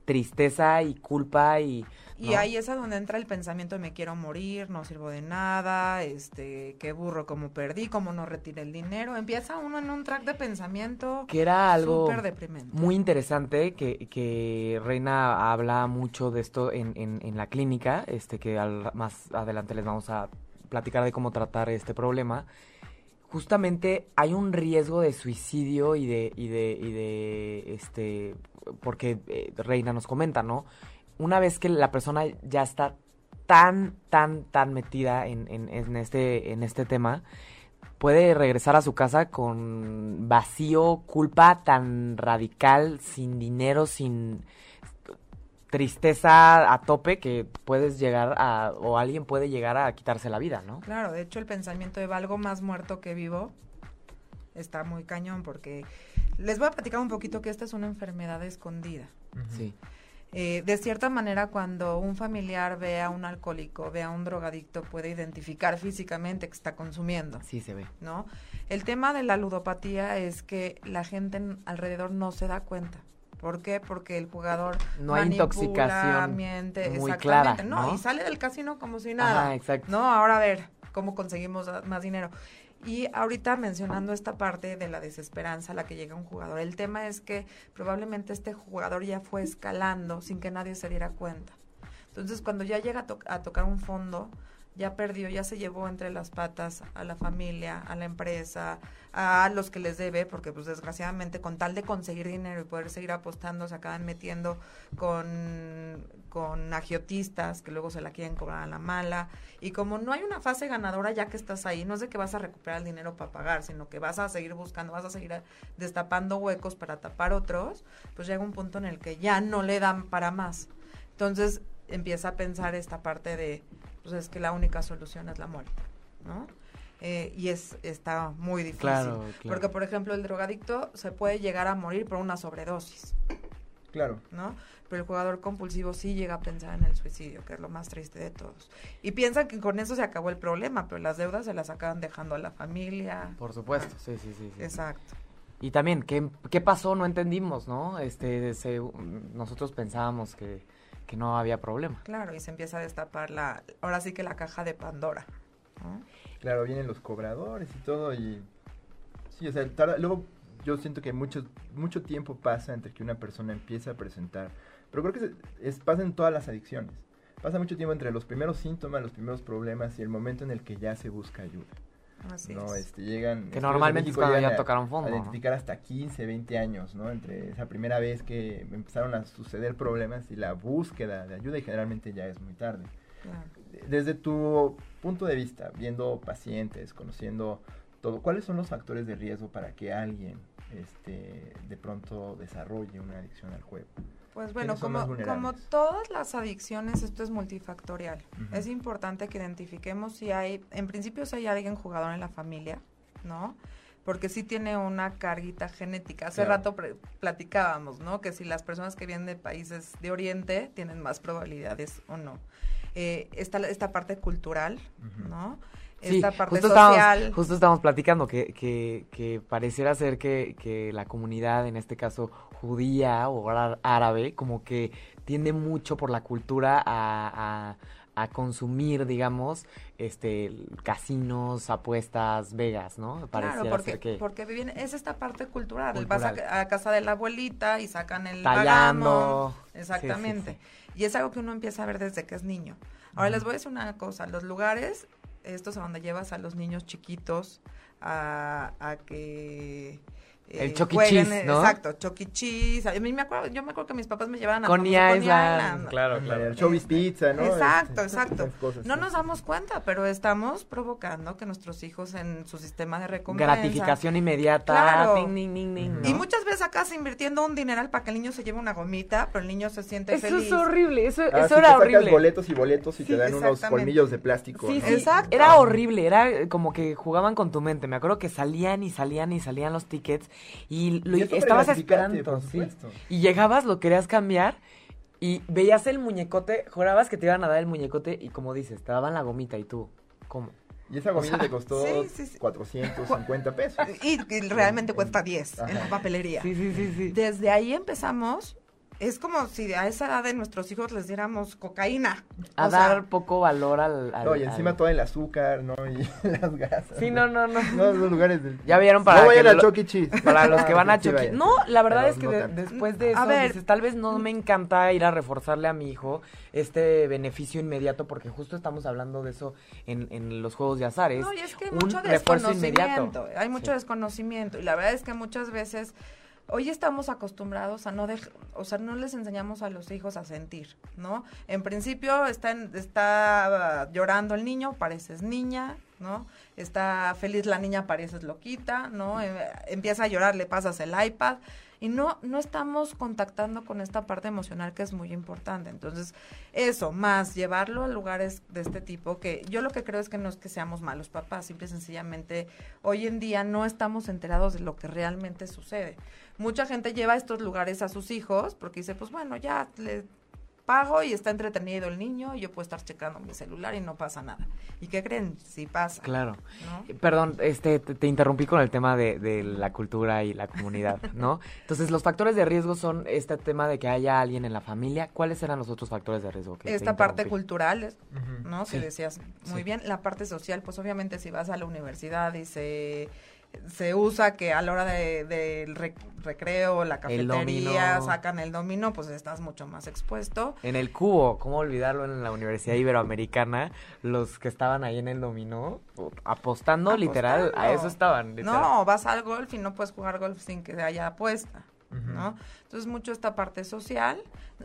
tristeza y culpa y... Y ahí es a donde entra el pensamiento de me quiero morir, no sirvo de nada, este, qué burro como perdí, como no retiré el dinero. Empieza uno en un track de pensamiento que era algo súper deprimente. muy interesante que, que Reina habla mucho de esto en, en, en la clínica, este que al- más adelante les vamos a platicar de cómo tratar este problema. Justamente hay un riesgo de suicidio y de y de y de este porque eh, Reina nos comenta, ¿no? Una vez que la persona ya está tan tan tan metida en, en, en este en este tema, puede regresar a su casa con vacío, culpa tan radical, sin dinero, sin tristeza a tope que puedes llegar a, o alguien puede llegar a quitarse la vida, ¿no? Claro, de hecho el pensamiento de valgo más muerto que vivo está muy cañón porque les voy a platicar un poquito que esta es una enfermedad escondida. Sí. Eh, de cierta manera, cuando un familiar ve a un alcohólico, ve a un drogadicto, puede identificar físicamente que está consumiendo, Sí se ve. ¿no? El tema de la ludopatía es que la gente en- alrededor no se da cuenta. ¿Por qué? Porque el jugador No hay manipula, intoxicación miente, muy exactamente. clara, no, ¿no? y sale del casino como si nada. Ajá, exacto. No, ahora a ver cómo conseguimos más dinero. Y ahorita mencionando esta parte de la desesperanza a la que llega un jugador, el tema es que probablemente este jugador ya fue escalando sin que nadie se diera cuenta. Entonces, cuando ya llega a, to- a tocar un fondo, ya perdió, ya se llevó entre las patas a la familia, a la empresa, a los que les debe, porque pues desgraciadamente con tal de conseguir dinero y poder seguir apostando, se acaban metiendo con, con agiotistas que luego se la quieren cobrar a la mala. Y como no hay una fase ganadora ya que estás ahí, no es de que vas a recuperar el dinero para pagar, sino que vas a seguir buscando, vas a seguir destapando huecos para tapar otros, pues llega un punto en el que ya no le dan para más. Entonces empieza a pensar esta parte de, pues es que la única solución es la muerte, ¿no? Eh, y es está muy difícil. Claro, claro. Porque, por ejemplo, el drogadicto se puede llegar a morir por una sobredosis, Claro. ¿no? Pero el jugador compulsivo sí llega a pensar en el suicidio, que es lo más triste de todos. Y piensan que con eso se acabó el problema, pero las deudas se las acaban dejando a la familia. Por supuesto, sí, sí, sí. sí. Exacto. Y también, ¿qué, ¿qué pasó? No entendimos, ¿no? Este, se- nosotros pensábamos que, que no había problema. Claro, y se empieza a destapar la, ahora sí que la caja de Pandora. ¿no? Claro, vienen los cobradores y todo y... Sí, o sea, tarda- luego yo siento que mucho, mucho tiempo pasa entre que una persona empieza a presentar, pero creo que se- es, pasa en todas las adicciones. Pasa mucho tiempo entre los primeros síntomas, los primeros problemas y el momento en el que ya se busca ayuda. Así no, es. este, llegan... Que estudios normalmente es cuando ya tocaron fondo, A ¿no? identificar hasta 15, 20 años, ¿no? Entre esa primera vez que empezaron a suceder problemas y la búsqueda de ayuda y generalmente ya es muy tarde Claro. desde tu punto de vista, viendo pacientes, conociendo todo, ¿cuáles son los factores de riesgo para que alguien este, de pronto desarrolle una adicción al juego? Pues bueno, ¿Quiénes son como, como todas las adicciones, esto es multifactorial. Es importante que identifiquemos si hay, en principio si hay alguien jugador en la familia, ¿no? Porque sí tiene una carguita genética. Hace Claro. rato platicábamos, ¿no? Que si las personas que vienen de países de Oriente tienen más probabilidades o no. Eh, esta, esta parte cultural. ¿no? Sí, Esta parte justo social. estábamos, justo estábamos platicando que, que, que pareciera ser que, que la comunidad, en este caso judía o ára- árabe, como que tiende mucho por la cultura a, a, a consumir, digamos, este casinos, apuestas, vegas, ¿no? Pareciera Claro, porque, ser que porque viven, es esta parte cultural. Cultural. Vas a, a casa de la abuelita y sacan el Tallando. bagamón. Sí, sí, Exactamente. Y es algo que uno empieza a ver desde que es niño. Ahora les voy a decir una cosa, los lugares, estos a donde llevas a los niños chiquitos a, a que... eh, El Chuck E. jueguen, Cheese, ¿no? Exacto, Chuck E. Cheese. A mí me acuerdo, yo me acuerdo que mis papás me llevaban a Coney famoso Island. Claro, Ándale, el Showbiz Pizza, ¿no? Exacto, Este, exacto. cosas, No sí. nos damos cuenta, pero estamos provocando que nuestros hijos en su sistema de recompensa gratificación inmediata, Claro. y muchas veces acá se invirtiendo un dineral para que el niño se lleve una gomita, pero el niño se siente Eso feliz. es horrible, eso, Ah, eso sí, era sacas horrible. boletos y boletos y Sí, te dan unos colmillos de plástico. Sí, ¿no? sí, Exacto. era horrible, era eh, como que jugaban con tu mente. Me acuerdo que salían y salían y salían los tickets y lo Y estabas esperando, sí. Y llegabas, lo querías cambiar y veías el muñecote, jurabas que te iban a dar el muñecote y como dices, te daban la gomita y tú, ¿cómo? Y esa gomita te costó sí, sí, sí. 450 pesos. Y, y realmente cuesta 10 en la papelería. Sí, sí, sí, sí. Desde ahí empezamos. Es como si a esa edad de nuestros hijos les diéramos cocaína. A O sea, dar poco valor al... al- No, y encima al- todo el azúcar, ¿no? Y las gasas. Sí, no, no, no. No, esos lugares del... Ya vieron para No vayan a lo- Chuck E. Cheese. Para los que van a Chucky. vayan. No, la verdad Pero es que no de- después de A eso, ver. dices, tal vez no me encanta ir a reforzarle a mi hijo este beneficio inmediato, porque justo estamos hablando de eso en, en los juegos de azar. Es No, y es que hay un mucho refuerzo desconocimiento. Hay mucho Sí. desconocimiento. Y la verdad es que muchas veces, hoy estamos acostumbrados a no dejar, o sea, no les enseñamos a los hijos a sentir, ¿no? En principio está, en- está llorando el niño, pareces niña, ¿no? Está feliz la niña, pareces loquita, ¿no? Eh, empieza a llorar, le pasas el iPad. Y no, no estamos contactando con esta parte emocional que es muy importante. Entonces, eso, más llevarlo a lugares de este tipo, que yo lo que creo es que no es que seamos malos papás, simple y sencillamente hoy en día no estamos enterados de lo que realmente sucede. Mucha gente lleva estos lugares a sus hijos porque dice, pues bueno, ya le pago y está entretenido el niño y yo puedo estar checando mi celular y no pasa nada. ¿Y qué creen? Sí pasa. Claro. ¿no? Perdón, este, te, te interrumpí con el tema de, de la cultura y la comunidad, ¿no? Entonces, los factores de riesgo son este tema de que haya alguien en la familia. ¿Cuáles eran los otros factores de riesgo? que Esta parte cultural. ¿no? Sí. Que decías muy Sí. bien. La parte social, pues obviamente si vas a la universidad y se, se usa que a la hora de- del rec- recreo, la cafetería, sacan el dominó, pues estás mucho más expuesto. En el cubo, ¿cómo olvidarlo en la Universidad Iberoamericana? Los que estaban ahí en el dominó, apostando, literal, a eso estaban. literal. No, vas al golf y no puedes jugar golf sin que haya apuesta, ¿no? Entonces mucho esta parte social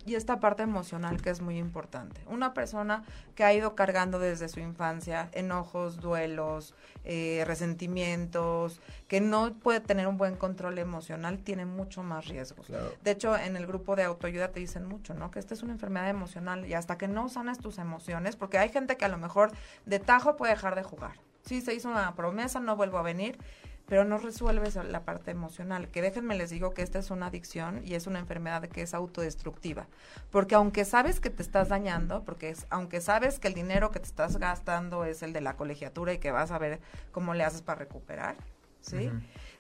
y esta parte emocional que es muy importante. Una persona que ha ido cargando desde su infancia enojos, duelos, eh, resentimientos, que no puede tener un buen control emocional, tiene mucho más riesgos. Claro. De hecho, en el grupo de autoayuda te dicen mucho, ¿no? Que esta es una enfermedad emocional y hasta que no sanes tus emociones, porque hay gente que a lo mejor de tajo puede dejar de jugar. Sí, se hizo una promesa, no vuelvo a venir, pero no resuelves la parte emocional. Que déjenme les digo que esta es una adicción y es una enfermedad que es autodestructiva. Porque aunque sabes que te estás dañando, porque es, aunque sabes que el dinero que te estás gastando es el de la colegiatura y que vas a ver cómo le haces para recuperar, ¿sí?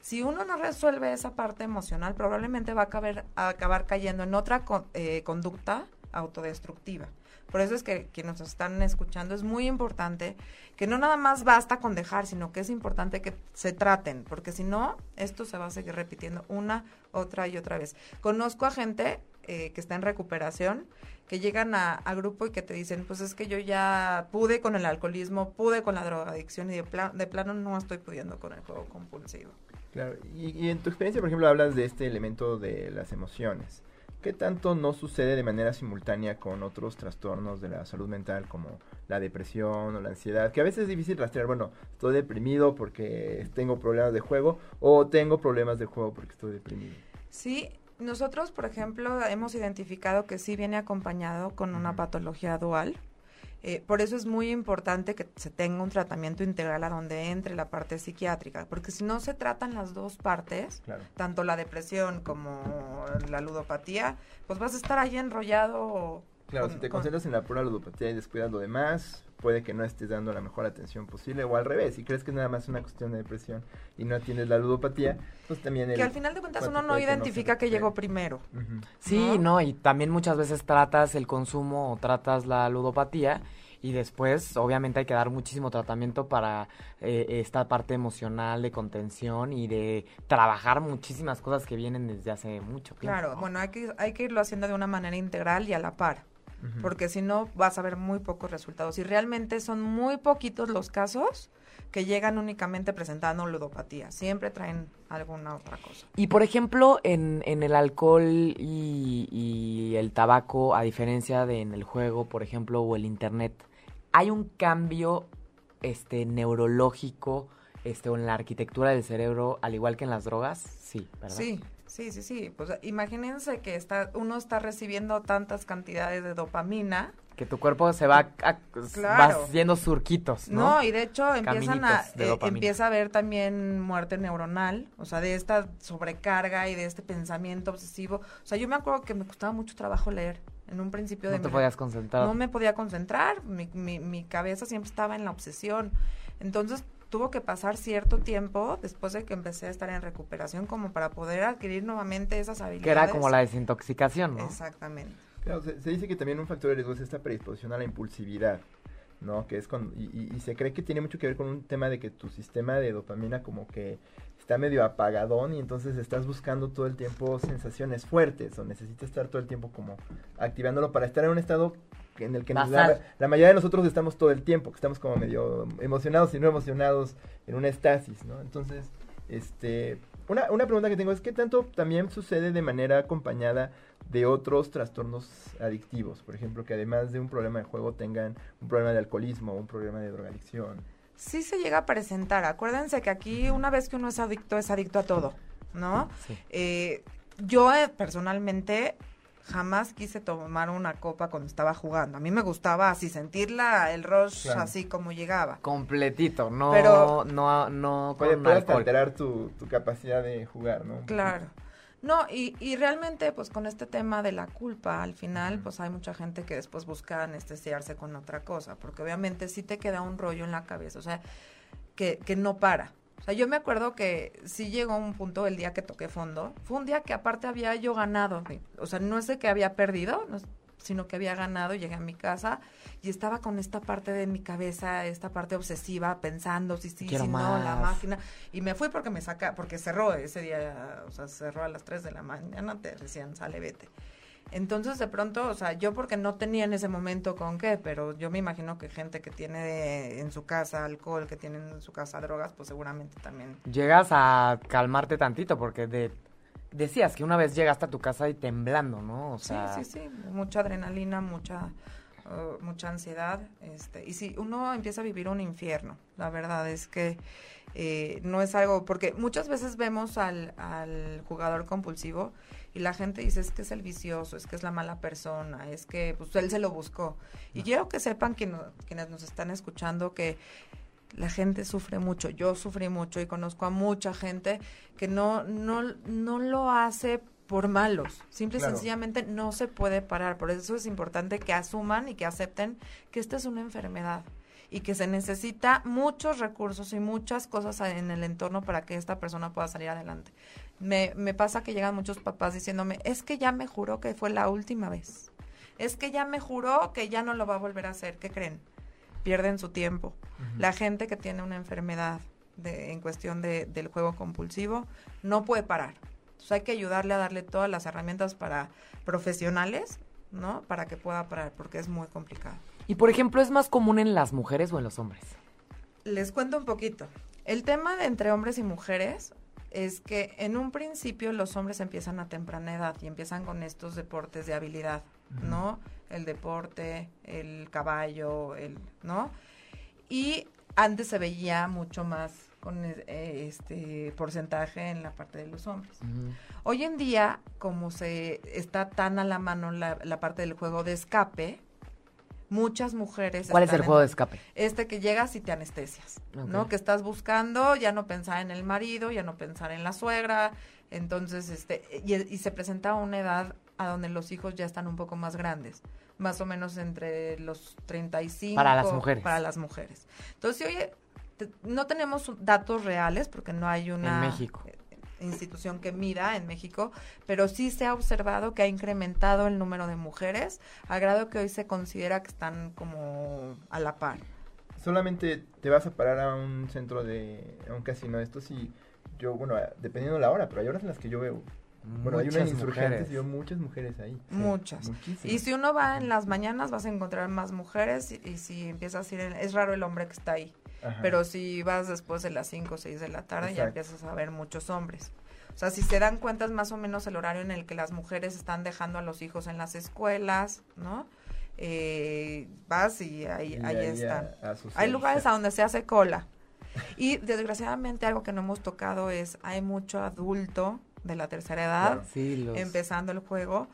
Si uno no resuelve esa parte emocional, probablemente va a acabar, a acabar cayendo en otra con- eh, conducta autodestructiva. Por eso es que quienes nos están escuchando es muy importante que no nada más basta con dejar, sino que es importante que se traten, porque si no, esto se va a seguir repitiendo una, otra y otra vez. Conozco a gente eh, que está en recuperación, que llegan a, a grupo y que te dicen, pues es que yo ya pude con el alcoholismo, pude con la drogadicción y de, pla- de plano no estoy pudiendo con el juego compulsivo. Claro, y, y en tu experiencia, por ejemplo, hablas de este elemento de las emociones. ¿Qué tanto no sucede de manera simultánea con otros trastornos de la salud mental como la depresión o la ansiedad? Que a veces es difícil rastrear, bueno, estoy deprimido porque tengo problemas de juego o tengo problemas de juego porque estoy deprimido. Sí, nosotros, por ejemplo, hemos identificado que sí viene acompañado con una patología dual. Eh, por eso es muy importante que se tenga un tratamiento integral a donde entre la parte psiquiátrica, porque si no se tratan las dos partes, Claro. tanto la depresión como la ludopatía, pues vas a estar ahí enrollado. Claro, con- si te con- concentras en la pura ludopatía y descuidas lo demás, puede que no estés dando la mejor atención posible, o al revés, si crees que es nada más una cuestión de depresión y no atiendes la ludopatía, pues también el... Que al final de cuentas uno no que identifica que llegó primero. Sí, ¿no? no, y también muchas veces tratas el consumo o tratas la ludopatía y después obviamente hay que dar muchísimo tratamiento para eh, esta parte emocional de contención y de trabajar muchísimas cosas que vienen desde hace mucho tiempo. Claro, ¿no? bueno, hay que, hay que irlo haciendo de una manera integral y a la par. Porque si no vas a ver muy pocos resultados. Y realmente son muy poquitos los casos que llegan únicamente presentando ludopatía. Siempre traen alguna otra cosa. Y por ejemplo, en, en el alcohol y, y el tabaco, a diferencia de en el juego, por ejemplo, o el internet, ¿hay un cambio este neurológico este, o en la arquitectura del cerebro, al igual que en las drogas? Sí, ¿verdad? Sí, sí, sí, sí. Pues imagínense que está, uno está recibiendo tantas cantidades de dopamina que tu cuerpo se va, a- Claro. va haciendo surquitos, ¿no? No, y de hecho empiezan a, de eh, empieza a haber también muerte neuronal, o sea, de esta sobrecarga y de este pensamiento obsesivo. O sea, yo me acuerdo que me costaba mucho trabajo leer en un principio de no te mi- podías concentrar. no me podía concentrar, mi, mi, mi cabeza siempre estaba en la obsesión. Entonces tuvo que pasar cierto tiempo después de que empecé a estar en recuperación como para poder adquirir nuevamente esas habilidades. que era como la desintoxicación, ¿no? Exactamente. Claro, se, se dice que también un factor de riesgo es esta predisposición a la impulsividad, ¿no? Que es con, y, y- y se cree que tiene mucho que ver con un tema de que tu sistema de dopamina como que está medio apagadón y entonces estás buscando todo el tiempo sensaciones fuertes o necesitas estar todo el tiempo como activándolo para estar en un estado en el que nos- la, la mayoría de nosotros estamos todo el tiempo, que estamos como medio emocionados y no emocionados en una estasis, ¿no? Entonces, este, una, una pregunta que tengo es, ¿qué tanto también sucede de manera acompañada de otros trastornos adictivos? Por ejemplo, que además de un problema de juego tengan un problema de alcoholismo, un problema de drogadicción. Sí se llega a presentar. Acuérdense que aquí una vez que uno es adicto, es adicto a todo, ¿no? Sí. Eh, yo eh, personalmente jamás quise tomar una copa cuando estaba jugando. A mí me gustaba así sentirla, el rush Claro. así como llegaba. Completito, no, Pero- no, no Puede, con puede hasta alcohol. alterar tu, tu capacidad de jugar, ¿no? Claro. No, y, y realmente, pues con este tema de la culpa, al final, pues hay mucha gente que después busca anestesiarse con otra cosa, porque obviamente sí te queda un rollo en la cabeza, o sea, que, que no para. O sea, yo me acuerdo que sí llegó un punto el día que toqué fondo, fue un día que aparte había yo ganado, o sea, no es de que había perdido, sino que había ganado, llegué a mi casa y estaba con esta parte de mi cabeza, esta parte obsesiva, pensando si sí, Quiero si no, la máquina. Y me fui porque me saca, porque cerró ese día, o sea, cerró a las 3 de la mañana, te decían, sale, vete. Entonces, de pronto, o sea, yo porque no tenía en ese momento con qué, pero yo me imagino que gente que tiene en su casa alcohol, que tiene en su casa drogas, pues seguramente también. Llegas a calmarte tantito porque de decías que una vez llegaste a tu casa y temblando, ¿no? O sea, sí, sí, sí, mucha adrenalina, mucha uh, mucha ansiedad, este, y si uno empieza a vivir un infierno, la verdad es que eh, no es algo, porque muchas veces vemos al, al jugador compulsivo y la gente dice es que es el vicioso, es que es la mala persona, es que pues él se lo buscó. Y quiero que sepan que no- quienes nos están escuchando que la gente sufre mucho, yo sufrí mucho y conozco a mucha gente que no, no, no lo hace por malos, simple y Claro. sencillamente no se puede parar, por eso es importante que asuman y que acepten que esta es una enfermedad y que se necesita muchos recursos y muchas cosas en el entorno para que esta persona pueda salir adelante. Me, me pasa que llegan muchos papás diciéndome, es que ya me juró que fue la última vez, es que ya me juró que ya no lo va a volver a hacer, ¿qué creen? Pierden su tiempo. La gente que tiene una enfermedad de, en cuestión de, del juego compulsivo no puede parar. Entonces hay que ayudarle a darle todas las herramientas para profesionales, ¿no? Para que pueda parar, porque es muy complicado. y por ejemplo, ¿es más común en las mujeres o en los hombres? Les cuento un poquito. El tema de entre hombres y mujeres es que en un principio los hombres empiezan a temprana edad y empiezan con estos deportes de habilidad, ¿no? El deporte, el caballo, el, ¿no? Y antes se veía mucho más con eh, este porcentaje en la parte de los hombres. Hoy en día, como se está tan a la mano la, la parte del juego de escape, muchas mujeres ¿Cuál es el juego de escape? este que llegas y te anestesias, ¿no? Que estás buscando ya no pensar en el marido, ya no pensar en la suegra, entonces, este, y, y se presenta a una edad a donde los hijos ya están un poco más grandes, más o menos entre los 35. Para las mujeres. Para las mujeres. Entonces, oye, te- no tenemos datos reales porque no hay una... En México. Institución que mida en México, pero sí se ha observado que ha incrementado el número de mujeres al grado que hoy se considera que están como a la par. solamente te vas a parar a un centro de, a un casino de estos y yo, bueno, dependiendo de la hora, pero hay horas en las que yo veo, bueno, hay una en Muchas Insurgentes mujeres. y veo muchas mujeres ahí. Muchas. Muchísimas. Y si uno va en las mañanas vas a encontrar más mujeres y, y si empiezas a ir, en- es raro el hombre que está ahí, Ajá. pero si vas después de las 5 o 6 de la tarde ya empiezas a ver muchos hombres. O sea, si se dan cuenta es más o menos el horario en el que las mujeres están dejando a los hijos en las escuelas, ¿no? Eh, vas y ahí, Y ahí ahí están. a- a socializar. Hay lugares a donde se hace cola. Y desgraciadamente algo que no hemos tocado es, hay mucho adulto de la tercera edad Claro. Sí, los... empezando el juego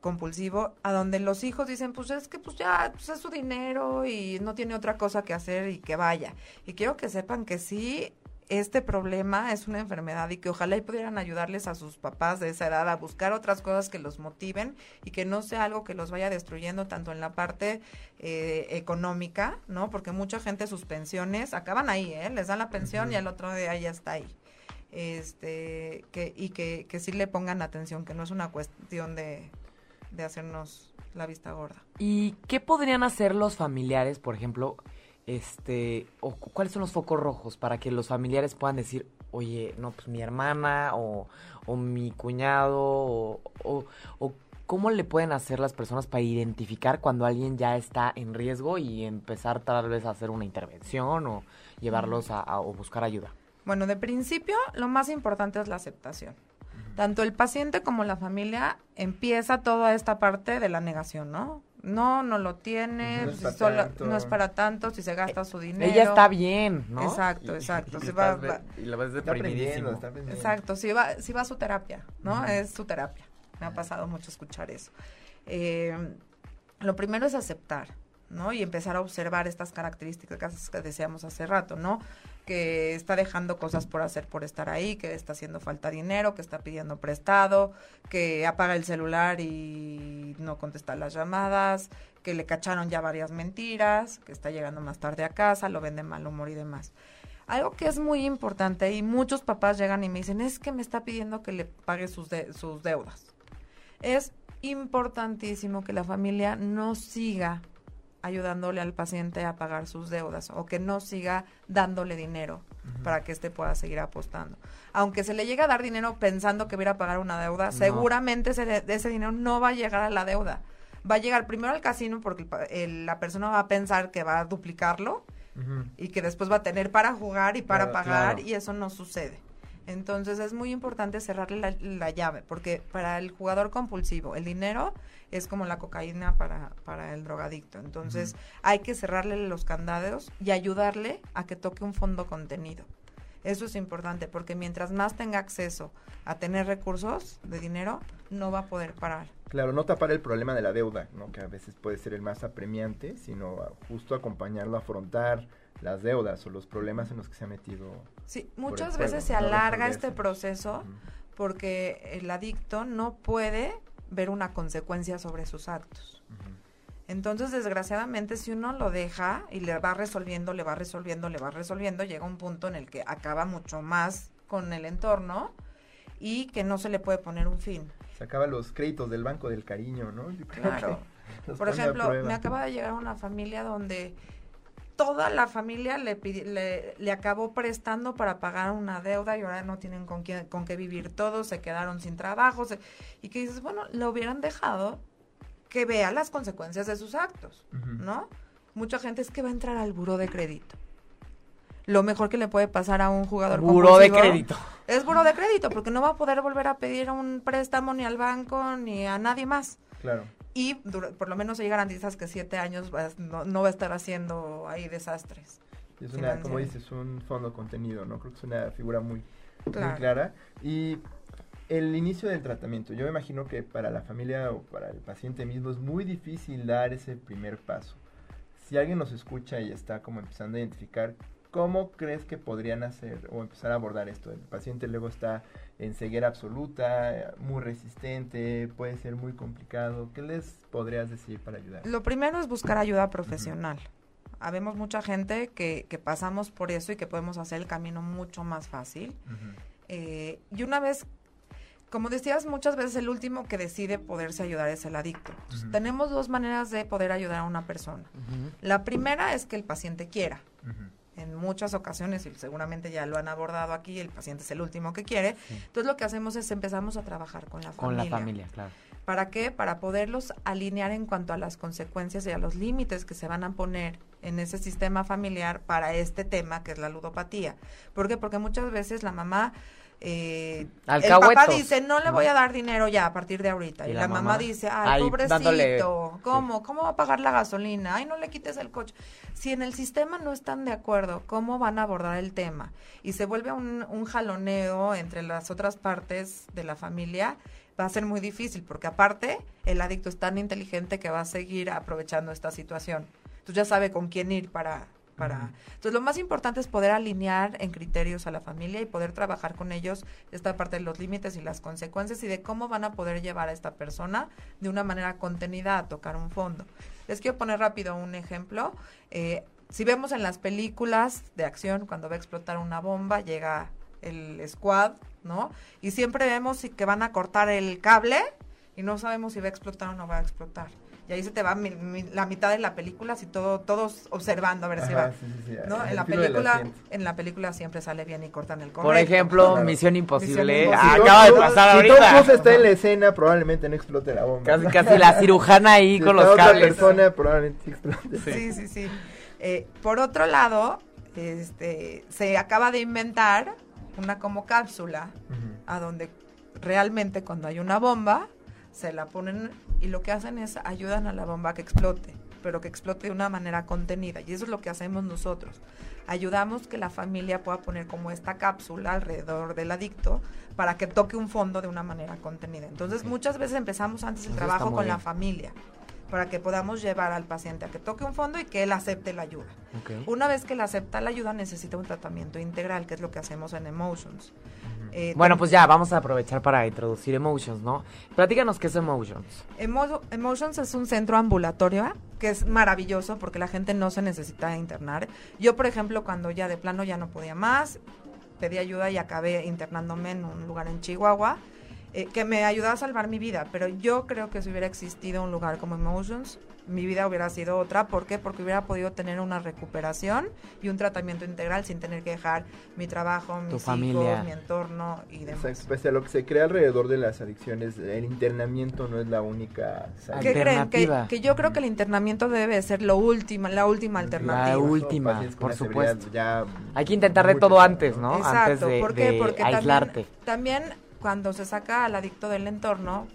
compulsivo, a donde los hijos dicen, pues es que pues ya pues es su dinero y no tiene otra cosa que hacer y que vaya. Y quiero que sepan que sí, este problema es una enfermedad y que ojalá y pudieran ayudarles a sus papás de esa edad a buscar otras cosas que los motiven y que no sea algo que los vaya destruyendo tanto en la parte eh, económica, ¿no? Porque mucha gente sus pensiones acaban ahí, ¿eh? Les dan la pensión y al otro día ya está ahí. Este, que, y que, que sí le pongan atención, que no es una cuestión de, de hacernos la vista gorda. ¿Y qué podrían hacer los familiares, por ejemplo, este, o cuáles son los focos rojos para que los familiares puedan decir, oye, no, pues mi hermana o, o mi cuñado o, o, o cómo le pueden hacer las personas para identificar cuando alguien ya está en riesgo y empezar tal vez a hacer una intervención o llevarlos a, a o buscar ayuda? Bueno, de principio, lo más importante es la aceptación. Tanto el paciente como la familia empieza toda esta parte de la negación, ¿no? No, no lo tiene, No es si para solo- tanto. no es para tanto, si se gasta su dinero. Ella está bien, ¿no? Exacto, exacto, y se estás va- de- va- y la aprendiendo, deprimidísimo. está. Exacto, si va, si va a su terapia, ¿no? Es su terapia. Me ha pasado mucho escuchar eso. Eh, lo primero es aceptar, ¿no? Y empezar a observar estas características que decíamos hace rato, ¿no? Que está dejando cosas por hacer por estar ahí, que está haciendo falta dinero, que está pidiendo prestado, que apaga el celular y no contesta las llamadas, que le cacharon ya varias mentiras, que está llegando más tarde a casa, lo ven de mal humor y demás. Algo que es muy importante y muchos papás llegan y me dicen, es que me está pidiendo que le pague sus, de- sus deudas. Es importantísimo que la familia no siga ayudándole al paciente a pagar sus deudas o que no siga dándole dinero para que éste pueda seguir apostando. Aunque se le llegue a dar dinero pensando que va a ir a pagar una deuda, seguramente ese, de- ese dinero no va a llegar a la deuda. Va a llegar primero al casino porque el pa- el- la persona va a pensar que va a duplicarlo y que después va a tener para jugar y para Claro, pagar claro. y eso no sucede. Entonces es muy importante cerrarle la, la llave porque para el jugador compulsivo el dinero es como la cocaína para, para el drogadicto. Entonces hay que cerrarle los candados y ayudarle a que toque un fondo contenido. Eso es importante porque mientras más tenga acceso a tener recursos de dinero, no va a poder parar. Claro, no tapar el problema de la deuda, ¿no? que a veces puede ser el más apremiante, sino justo acompañarlo a afrontar las deudas o los problemas en los que se ha metido. Sí, muchas juego, veces se alarga este proceso porque el adicto no puede ver una consecuencia sobre sus actos. Entonces, desgraciadamente, si uno lo deja y le va resolviendo, le va resolviendo, le va resolviendo, llega un punto en el que acaba mucho más con el entorno y que no se le puede poner un fin. Sacaba los créditos del banco del cariño, ¿no? Yo creo Claro. que Por ejemplo, me acaba de llegar una familia donde toda la familia le, le, le acabó prestando para pagar una deuda y ahora no tienen con, quién, con qué vivir todos, se quedaron sin trabajo. se- y que dices, bueno, lo hubieran dejado que vea las consecuencias de sus actos. ¿no? Mucha gente es que va a entrar al buró de crédito. Lo mejor que le puede pasar a un jugador Buró de crédito. Es buró de crédito, porque no va a poder volver a pedir un préstamo ni al banco ni a nadie más Claro. Y por lo menos ahí garantizas que siete años vas- no, no va a estar haciendo ahí desastres. Y es una, como dices, un fondo contenido, ¿no? Creo que es una figura muy, muy Claro. clara. Y el inicio del tratamiento, yo me imagino que para la familia o para el paciente mismo es muy difícil dar ese primer paso. Si alguien nos escucha y está como empezando a identificar, ¿cómo crees que podrían hacer o empezar a abordar esto? El paciente luego está en ceguera absoluta, muy resistente, puede ser muy complicado. ¿Qué les podrías decir para ayudar? Lo primero es buscar ayuda profesional. Habemos mucha gente que, que pasamos por eso y que podemos hacer el camino mucho más fácil. Eh, y una vez, como decías, muchas veces el último que decide poderse ayudar es el adicto. Tenemos dos maneras de poder ayudar a una persona. La primera es que el paciente quiera. En muchas ocasiones, y seguramente ya lo han abordado aquí, el paciente es el último que quiere. Entonces lo que hacemos es empezamos a trabajar con la Con familia. la familia, claro. ¿Para qué? Para poderlos alinear en cuanto a las consecuencias y a los límites que se van a poner en ese sistema familiar para este tema que es la ludopatía. ¿Por qué? Porque muchas veces la mamá eh, el papá dice, no le voy a dar dinero ya a partir de ahorita. Y, la, mamá, dice, ay, pobrecito, ¿cómo? ¿Cómo va a pagar la gasolina? Ay, no le quites el coche. Si en el sistema no están de acuerdo, ¿cómo van a abordar el tema? Y se vuelve un, un jaloneo entre las otras partes de la familia, va a ser muy difícil, porque aparte, el adicto es tan inteligente que va a seguir aprovechando esta situación. Entonces ya sabe con quién ir para para... Entonces, lo más importante es poder alinear en criterios a la familia y poder trabajar con ellos esta parte de los límites y las consecuencias y de cómo van a poder llevar a esta persona de una manera contenida a tocar un fondo. Les quiero poner rápido un ejemplo. Eh, si vemos en las películas de acción, cuando va a explotar una bomba, llega el squad, ¿no? Y siempre vemos que van a cortar el cable y no sabemos si va a explotar o no va a explotar y ahí se te va la mitad de la película, así todo, todos observando a ver si va. ¿no? En la película, en la película siempre sale bien y cortan el correcto. Por ejemplo, Misión Imposible. Ah, acaba de pasar ahorita. Si Tom está en la escena, probablemente no explote la bomba. Casi, casi la cirujana ahí con los cables. persona, probablemente explote. Sí, sí, sí. Eh, por otro lado, este, se acaba de inventar una como cápsula a donde realmente cuando hay una bomba se la ponen y lo que hacen es ayudan a la bomba que explote, pero que explote de una manera contenida. Y eso es lo que hacemos nosotros. Ayudamos que la familia pueda poner como esta cápsula alrededor del adicto para que toque un fondo de una manera contenida. Entonces muchas veces empezamos antes el trabajo con la familia para que podamos llevar al paciente a que toque un fondo y que él acepte la ayuda. Una vez que él acepta la ayuda necesita un tratamiento integral, que es lo que hacemos en Emotions. Eh, bueno, pues ya, vamos a aprovechar para introducir Emotions, ¿no? Platícanos qué es Emotions. Emotions es un centro ambulatorio que es maravilloso porque la gente no se necesita internar. Yo, por ejemplo, cuando ya de plano ya no podía más, pedí ayuda y acabé internándome en un lugar en Chihuahua eh, que me ayudó a salvar mi vida, pero yo creo que si hubiera existido un lugar como Emotions, mi vida hubiera sido otra. ¿Por qué? Porque hubiera podido tener una recuperación y un tratamiento integral sin tener que dejar mi trabajo, mis hijos, mi entorno y demás. pese a lo que se crea alrededor de las adicciones, el internamiento no es la única ¿Qué creen? Que, yo creo que el internamiento debe ser lo última, la última alternativa. La última, por supuesto. Ya Hay que intentar de todo antes, ¿no? Exacto. Antes ¿Por qué? Porque aislarte. también cuando se saca al adicto del entorno,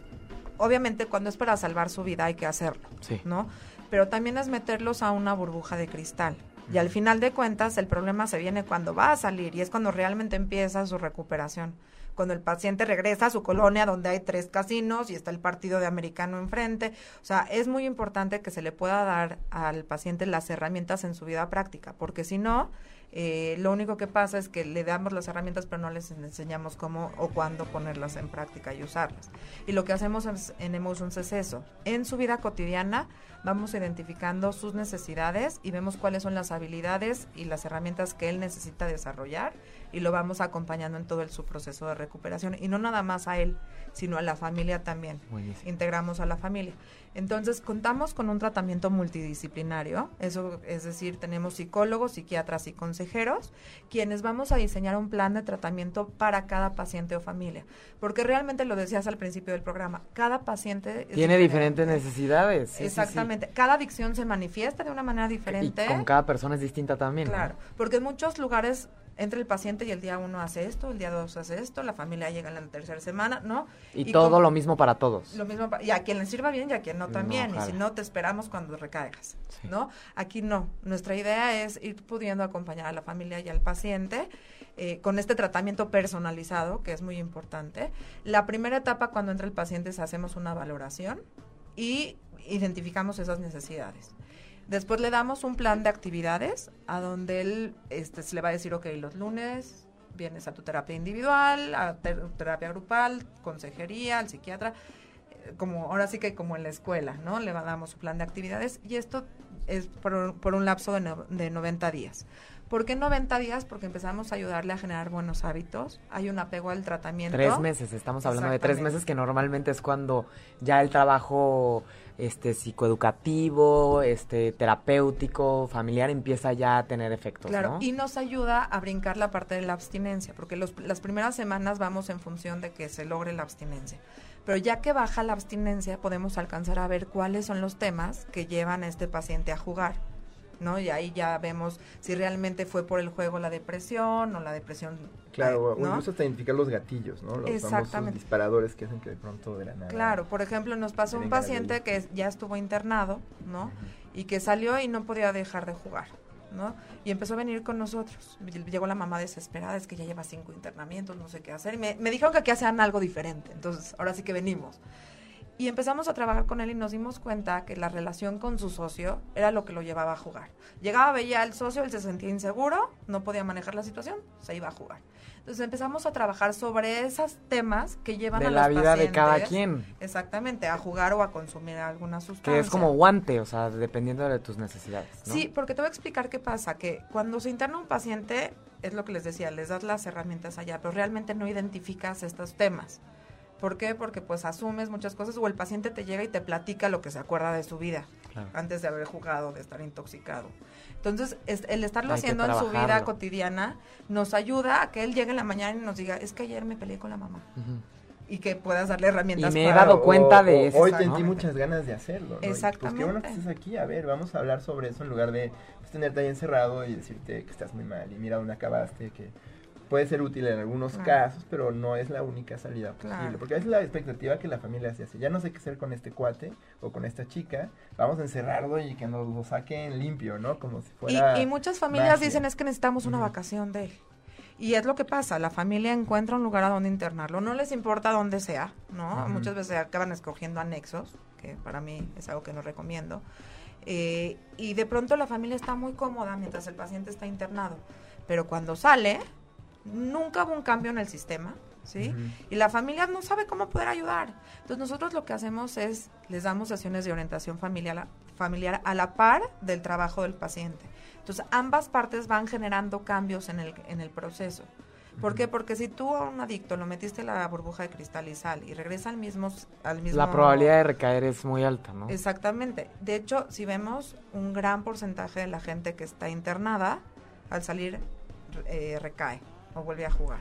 obviamente cuando es para salvar su vida hay que hacerlo, ¿no? Pero también es meterlos a una burbuja de cristal. Y al final de cuentas el problema se viene cuando va a salir y es cuando realmente empieza su recuperación. Cuando el paciente regresa a su colonia donde hay tres casinos y está el partido de americano enfrente. O sea, es muy importante que se le pueda dar al paciente las herramientas en su vida práctica, porque si no, eh, lo único que pasa es que le damos las herramientas, pero no les enseñamos cómo o cuándo ponerlas en práctica y usarlas. Y lo que hacemos en Emotions es eso. En su vida cotidiana vamos identificando sus necesidades y vemos cuáles son las habilidades y las herramientas que él necesita desarrollar y lo vamos acompañando en todo el, su proceso de recuperación. Y no nada más a él, sino a la familia también. Integramos a la familia. Entonces, contamos con un tratamiento multidisciplinario, eso es decir, tenemos psicólogos, psiquiatras y consejeros, quienes vamos a diseñar un plan de tratamiento para cada paciente o familia, porque realmente lo decías al principio del programa, cada paciente tiene diferentes necesidades. Exactamente, cada adicción se manifiesta de una manera diferente. Y con cada persona es distinta también. Claro, porque en muchos lugares entre el paciente y el día uno hace esto, el día dos hace esto, la familia llega en la tercera semana, ¿no? Y, todo lo mismo para todos. Lo mismo, y a quien le sirva bien y a quien no también, y si no, te esperamos cuando recaigas, ¿no? Aquí no, nuestra idea es ir pudiendo acompañar a la familia y al paciente eh, con este tratamiento personalizado, que es muy importante. La primera etapa cuando entra el paciente es hacemos una valoración y identificamos esas necesidades. Después le damos un plan de actividades a donde él este, se le va a decir, ok, los lunes vienes a tu terapia individual, a terapia grupal, consejería, al psiquiatra, eh, como ahora sí que como en la escuela, ¿no? Le damos su plan de actividades y esto es por, por un lapso de, de 90 días. ¿Por qué 90 días? Porque empezamos a ayudarle a generar buenos hábitos. Hay un apego al tratamiento. Tres meses, estamos hablando de tres meses que normalmente es cuando ya el trabajo este psicoeducativo, este terapéutico, familiar empieza ya a tener efectos. Claro, y nos ayuda a brincar la parte de la abstinencia, porque las primeras semanas vamos en función de que se logre la abstinencia. Pero ya que baja la abstinencia, podemos alcanzar a ver cuáles son los temas que llevan a este paciente a jugar. ¿No? Y ahí ya vemos si realmente fue por el juego la depresión o la depresión. Claro, ¿no? o incluso hasta identificar los gatillos, ¿no? Los Exactamente. disparadores que hacen que de pronto de la nada. Claro, por ejemplo, nos pasó un paciente que ya estuvo internado, ¿no? Y que salió y no podía dejar de jugar, ¿no? Y empezó a venir con nosotros. Llegó la mamá desesperada, es que ya lleva cinco internamientos, no sé qué hacer. Y me, me dijeron que aquí hacían algo diferente, entonces ahora sí que venimos. Y empezamos a trabajar con él y nos dimos cuenta que la relación con su socio era lo que lo llevaba a jugar. Llegaba, veía al socio, él se sentía inseguro, no podía manejar la situación, se iba a jugar. Entonces empezamos a trabajar sobre esos temas que llevan De a la los vida de cada quien. Exactamente, a jugar o a consumir alguna sustancia. Que es como guante, o sea, dependiendo de tus necesidades. ¿no? Sí, porque te voy a explicar qué pasa, que cuando se interna un paciente, es lo que les decía, les das las herramientas allá, pero realmente no identificas estos temas. ¿Por qué? Porque pues asumes muchas cosas o el paciente te llega y te platica lo que se acuerda de su vida Claro. antes de haber jugado, de estar intoxicado. Entonces, es- el estarlo Hay haciendo en su vida cotidiana nos ayuda a que él llegue en la mañana y nos diga, es que ayer me peleé con la mamá. Y que puedas darle herramientas Y me he para- dado cuenta o- de o eso, Hoy sentí muchas ganas de hacerlo. ¿no? Y, Exactamente. Pues qué bueno que estés aquí. A ver, vamos a hablar sobre eso en lugar de pues, tenerte ahí encerrado y decirte que estás muy mal y mira dónde acabaste, que puede ser útil en algunos Claro. casos, pero no es la única salida posible. Claro. Porque es la expectativa que la familia se hace. Ya no sé qué hacer con este cuate o con esta chica. Vamos a encerrarlo y que nos lo saquen limpio, ¿no? Como si Y, fuera. y muchas familias magia. dicen es que necesitamos una Ujú. vacación de él. Y es lo que pasa, la familia encuentra un lugar a donde internarlo, no les importa dónde sea, ¿no? Ujú. Muchas veces acaban escogiendo anexos, que para mí es algo que no recomiendo. Eh, y de pronto la familia está muy cómoda mientras el paciente está internado. Pero cuando sale, nunca hubo un cambio en el sistema, ¿sí? Y la familia no sabe cómo poder ayudar. Entonces nosotros lo que hacemos es, les damos sesiones de orientación familiar, familiar a la par del trabajo del paciente. Entonces ambas partes van generando cambios en el, en el proceso. ¿Por qué? Porque si tú a un adicto lo metiste en la burbuja de cristal y sal y regresa al mismo... Al mismo La probabilidad de recaer es muy alta, ¿no? Exactamente. De hecho, si vemos un gran porcentaje de la gente que está internada, al salir eh, recae o vuelve a jugar.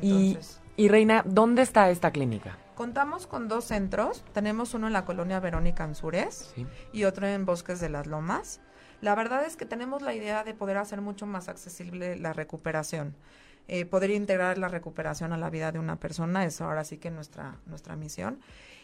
Y, Entonces, y Reina, ¿dónde está esta clínica? contamos con dos centros. Tenemos uno en la colonia Verónica Anzures Sí. y otro en Bosques de las Lomas. La verdad es que tenemos la idea de poder hacer mucho más accesible la recuperación. Eh, poder integrar la recuperación a la vida de una persona es ahora sí que nuestra, nuestra misión.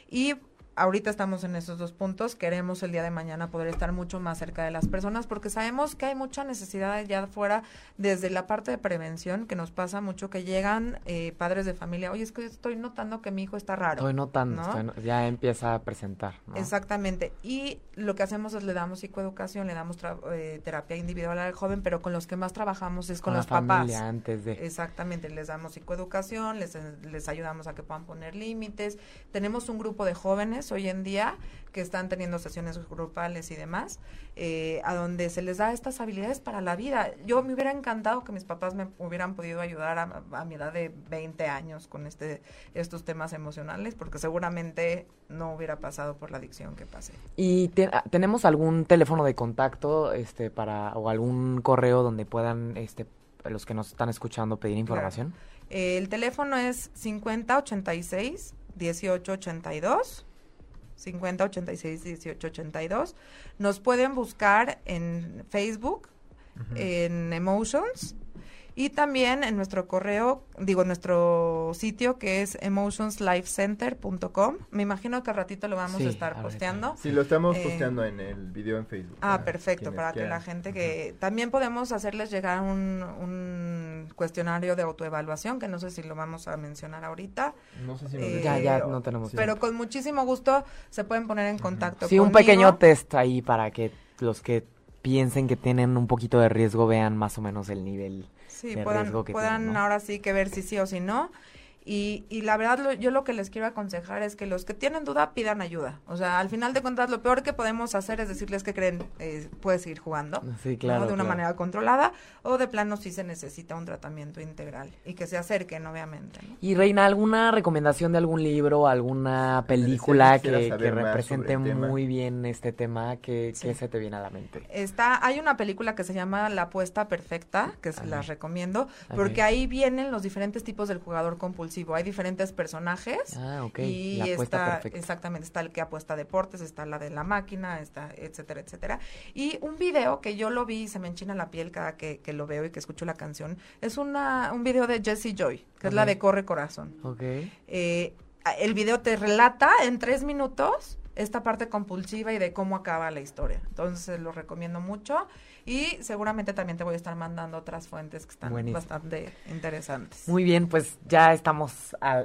Y ahorita estamos en esos dos puntos. Queremos el día de mañana poder estar mucho más cerca de las personas porque sabemos que hay mucha necesidad allá afuera desde la parte de prevención que nos pasa mucho que llegan eh, padres de familia. Oye, es que estoy notando que mi hijo está raro. Estoy notando, ¿no? estoy ya empieza a presentar. ¿no? Exactamente. Y lo que hacemos es le damos psicoeducación, le damos tra- eh, terapia individual al joven, pero con los que más trabajamos es con, la los papás. familia antes de. Exactamente, les damos psicoeducación, les, les ayudamos a que puedan poner límites. Tenemos un grupo de jóvenes hoy en día que están teniendo sesiones grupales y demás, eh, a donde se les da estas habilidades para la vida. Yo me hubiera encantado que mis papás me hubieran podido ayudar a, a mi edad de 20 años con este estos temas emocionales, porque seguramente no hubiera pasado por la adicción que pasé. ¿Y te- ah, tenemos algún teléfono de contacto este para o algún correo donde puedan este los que nos están escuchando pedir información? Eh, el teléfono es 5086 1882. 5086 1882. Nos pueden buscar en Facebook, en Emotions y también en nuestro correo, digo, nuestro sitio que es emotionslifecenter.com. Me imagino que al ratito lo vamos Sí, a estar posteando. Sí, lo estamos Eh, posteando en el video en Facebook. Ah, perfecto, para que la gente que... También podemos hacerles llegar un, un cuestionario de autoevaluación, que no sé si lo vamos a mencionar ahorita, No sé si nos Eh. Ya, ya pero- no tenemos. pero con muchísimo gusto se pueden poner en contacto Sí, un pequeño test ahí para que los que piensen que tienen un poquito de riesgo vean más o menos el nivel. Sí, puedan, ahora sí que ver si sí o si no. Y, y la verdad, lo- yo lo que les quiero aconsejar es que los que tienen duda pidan ayuda. O sea, al final de cuentas, lo peor que podemos hacer es decirles que creen, eh, puedes seguir jugando. Sí, ¿no? claro. De una claro. manera controlada. O de plano sí se necesita un tratamiento integral. Y que se acerquen, obviamente. ¿no? Y Reina, ¿alguna recomendación de algún libro, alguna película que, que represente muy bien este tema? ¿Qué, Sí. qué se te viene a la mente? Está, hay una película que se llama La apuesta perfecta, que se las recomiendo, porque ahí vienen los diferentes tipos del jugador compulsivo. Hay diferentes personajes. Ah, ok. Y La está, perfecta. exactamente, está el que apuesta a deportes, está la de la máquina, está, etcétera, etcétera. Y un video que yo lo vi y se me enchina la piel cada que, que lo veo y que escucho la canción, es una, un video de Jessie Joy, que es la de Corre Corazón. Ok. Eh, el video te relata en tres minutos esta parte compulsiva y de cómo acaba la historia. Entonces lo recomiendo mucho y seguramente también te voy a estar mandando otras fuentes que están Buenísimo. bastante interesantes. Muy bien, pues ya estamos a,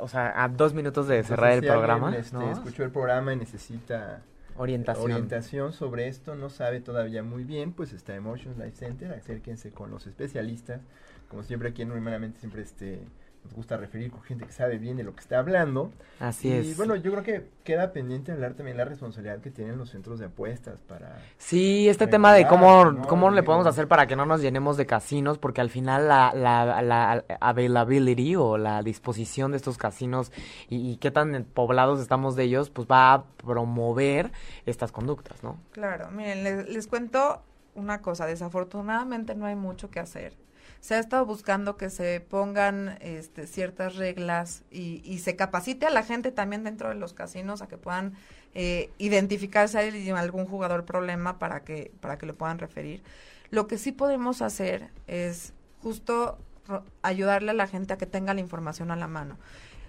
o sea, a dos minutos de cerrar el si programa, alguien, este, ¿no? escuchó el programa y necesita Orientación. orientación sobre esto, no sabe todavía muy bien, pues está Emotions Life Center, acérquense con los especialistas. Como siempre aquí en Humanamente siempre este nos gusta referir con gente que sabe bien de lo que está hablando. Así y es. bueno, yo creo que queda pendiente hablar también la responsabilidad que tienen los centros de apuestas para Sí, este regular, tema de cómo, ¿no? cómo le podemos hacer para que no nos llenemos de casinos, porque al final la, la, la availability o la disposición de estos casinos y, y qué tan poblados estamos de ellos, pues va a promover estas conductas, ¿no? Claro, miren, les, les cuento una cosa, desafortunadamente no hay mucho que hacer. Se ha estado buscando que se pongan este, ciertas reglas y, y se capacite a la gente también dentro de los casinos a que puedan eh, identificar si hay algún jugador problema para que, para que lo puedan referir. Lo que sí podemos hacer es justo ayudarle a la gente a que tenga la información a la mano.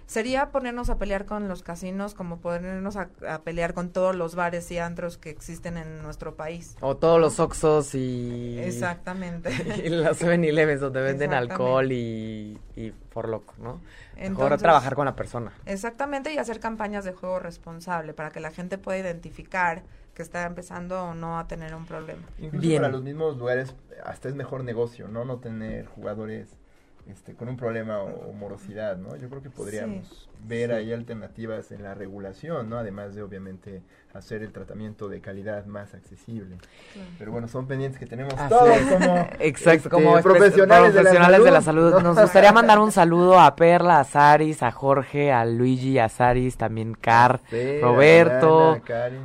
Sería ponernos a pelear con los casinos como ponernos a, a pelear con todos los bares y antros que existen en nuestro país. O todos los Oxxos y... Exactamente. Y los 7-Elevens donde venden alcohol y, y por loco, ¿no? Mejor Entonces- trabajar con la persona. Exactamente, y hacer campañas de juego responsable para que la gente pueda identificar que está empezando o no a tener un problema. Incluso Bien. para los mismos lugares, hasta es mejor negocio, ¿no? No tener jugadores este, con un problema o, o morosidad, ¿no? Yo creo que podríamos ver ahí alternativas en la regulación, ¿no? Además de, obviamente, hacer el tratamiento de calidad más accesible. Pero bueno, son pendientes que tenemos Así todos es. como Exacto, este, como profesionales, profesionales de la salud. ¿no? Nos gustaría mandar un saludo a Perla, a Saris, a Jorge, a Luigi, a Saris, también Car, Roberto.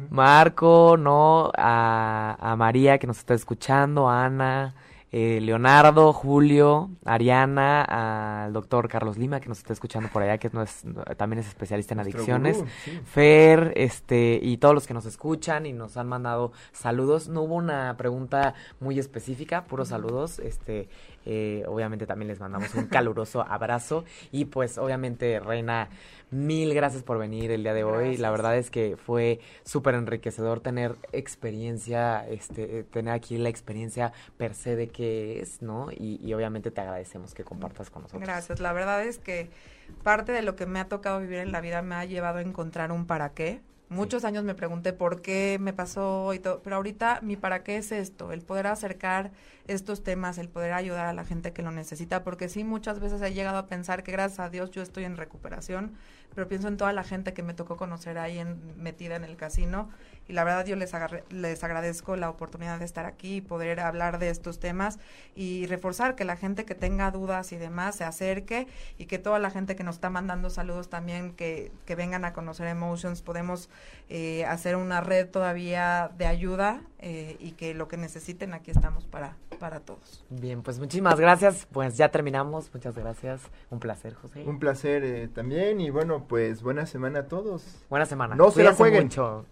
Marco, ¿no? A, a María que nos está escuchando, a Ana, eh, Leonardo, Julio, Ariana, al doctor Carlos Lima que nos está escuchando por allá, que no es, también es especialista en Nuestro adicciones. gurú, sí. Fer, este, y todos los que nos escuchan y nos han mandado saludos. No hubo una pregunta muy específica, puros saludos. Este, eh, obviamente también les mandamos un caluroso abrazo. Y pues, obviamente, Reina, mil gracias por venir el día de hoy. La verdad es que fue súper enriquecedor tener experiencia, este, eh, tener aquí la experiencia per se de qué es, ¿no? Y, y obviamente te agradecemos que compartas con nosotros. Gracias. La verdad es que parte de lo que me ha tocado vivir en la vida me ha llevado a encontrar un para qué. Muchos años me pregunté por qué me pasó y todo, pero ahorita mi para qué es esto, el poder acercar estos temas, el poder ayudar a la gente que lo necesita, porque sí muchas veces he llegado a pensar que gracias a Dios yo estoy en recuperación, pero pienso en toda la gente que me tocó conocer ahí en, metida en el casino y la verdad yo les, les agradezco la oportunidad de estar aquí y poder hablar de estos temas y reforzar que la gente que tenga dudas y demás se acerque y que toda la gente que nos está mandando saludos también que, que vengan a conocer Emotions. Podemos eh, hacer una red todavía de ayuda eh, y que lo que necesiten aquí estamos para, para todos. Bien, pues muchísimas gracias. Pues ya terminamos. Muchas gracias. Un placer, José. Un placer eh, también y bueno, pues buena semana a todos. Buena semana. No se la jueguen. mucho.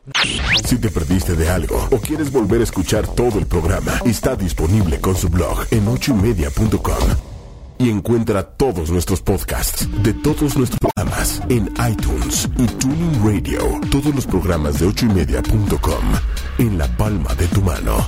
Si te perdiste de algo o quieres volver a escuchar todo el programa, está disponible con su blog en ochoymedia.com. Y encuentra todos nuestros podcasts de todos nuestros programas en iTunes y Tuning Radio. Todos los programas de ochoymedia.com en la palma de tu mano.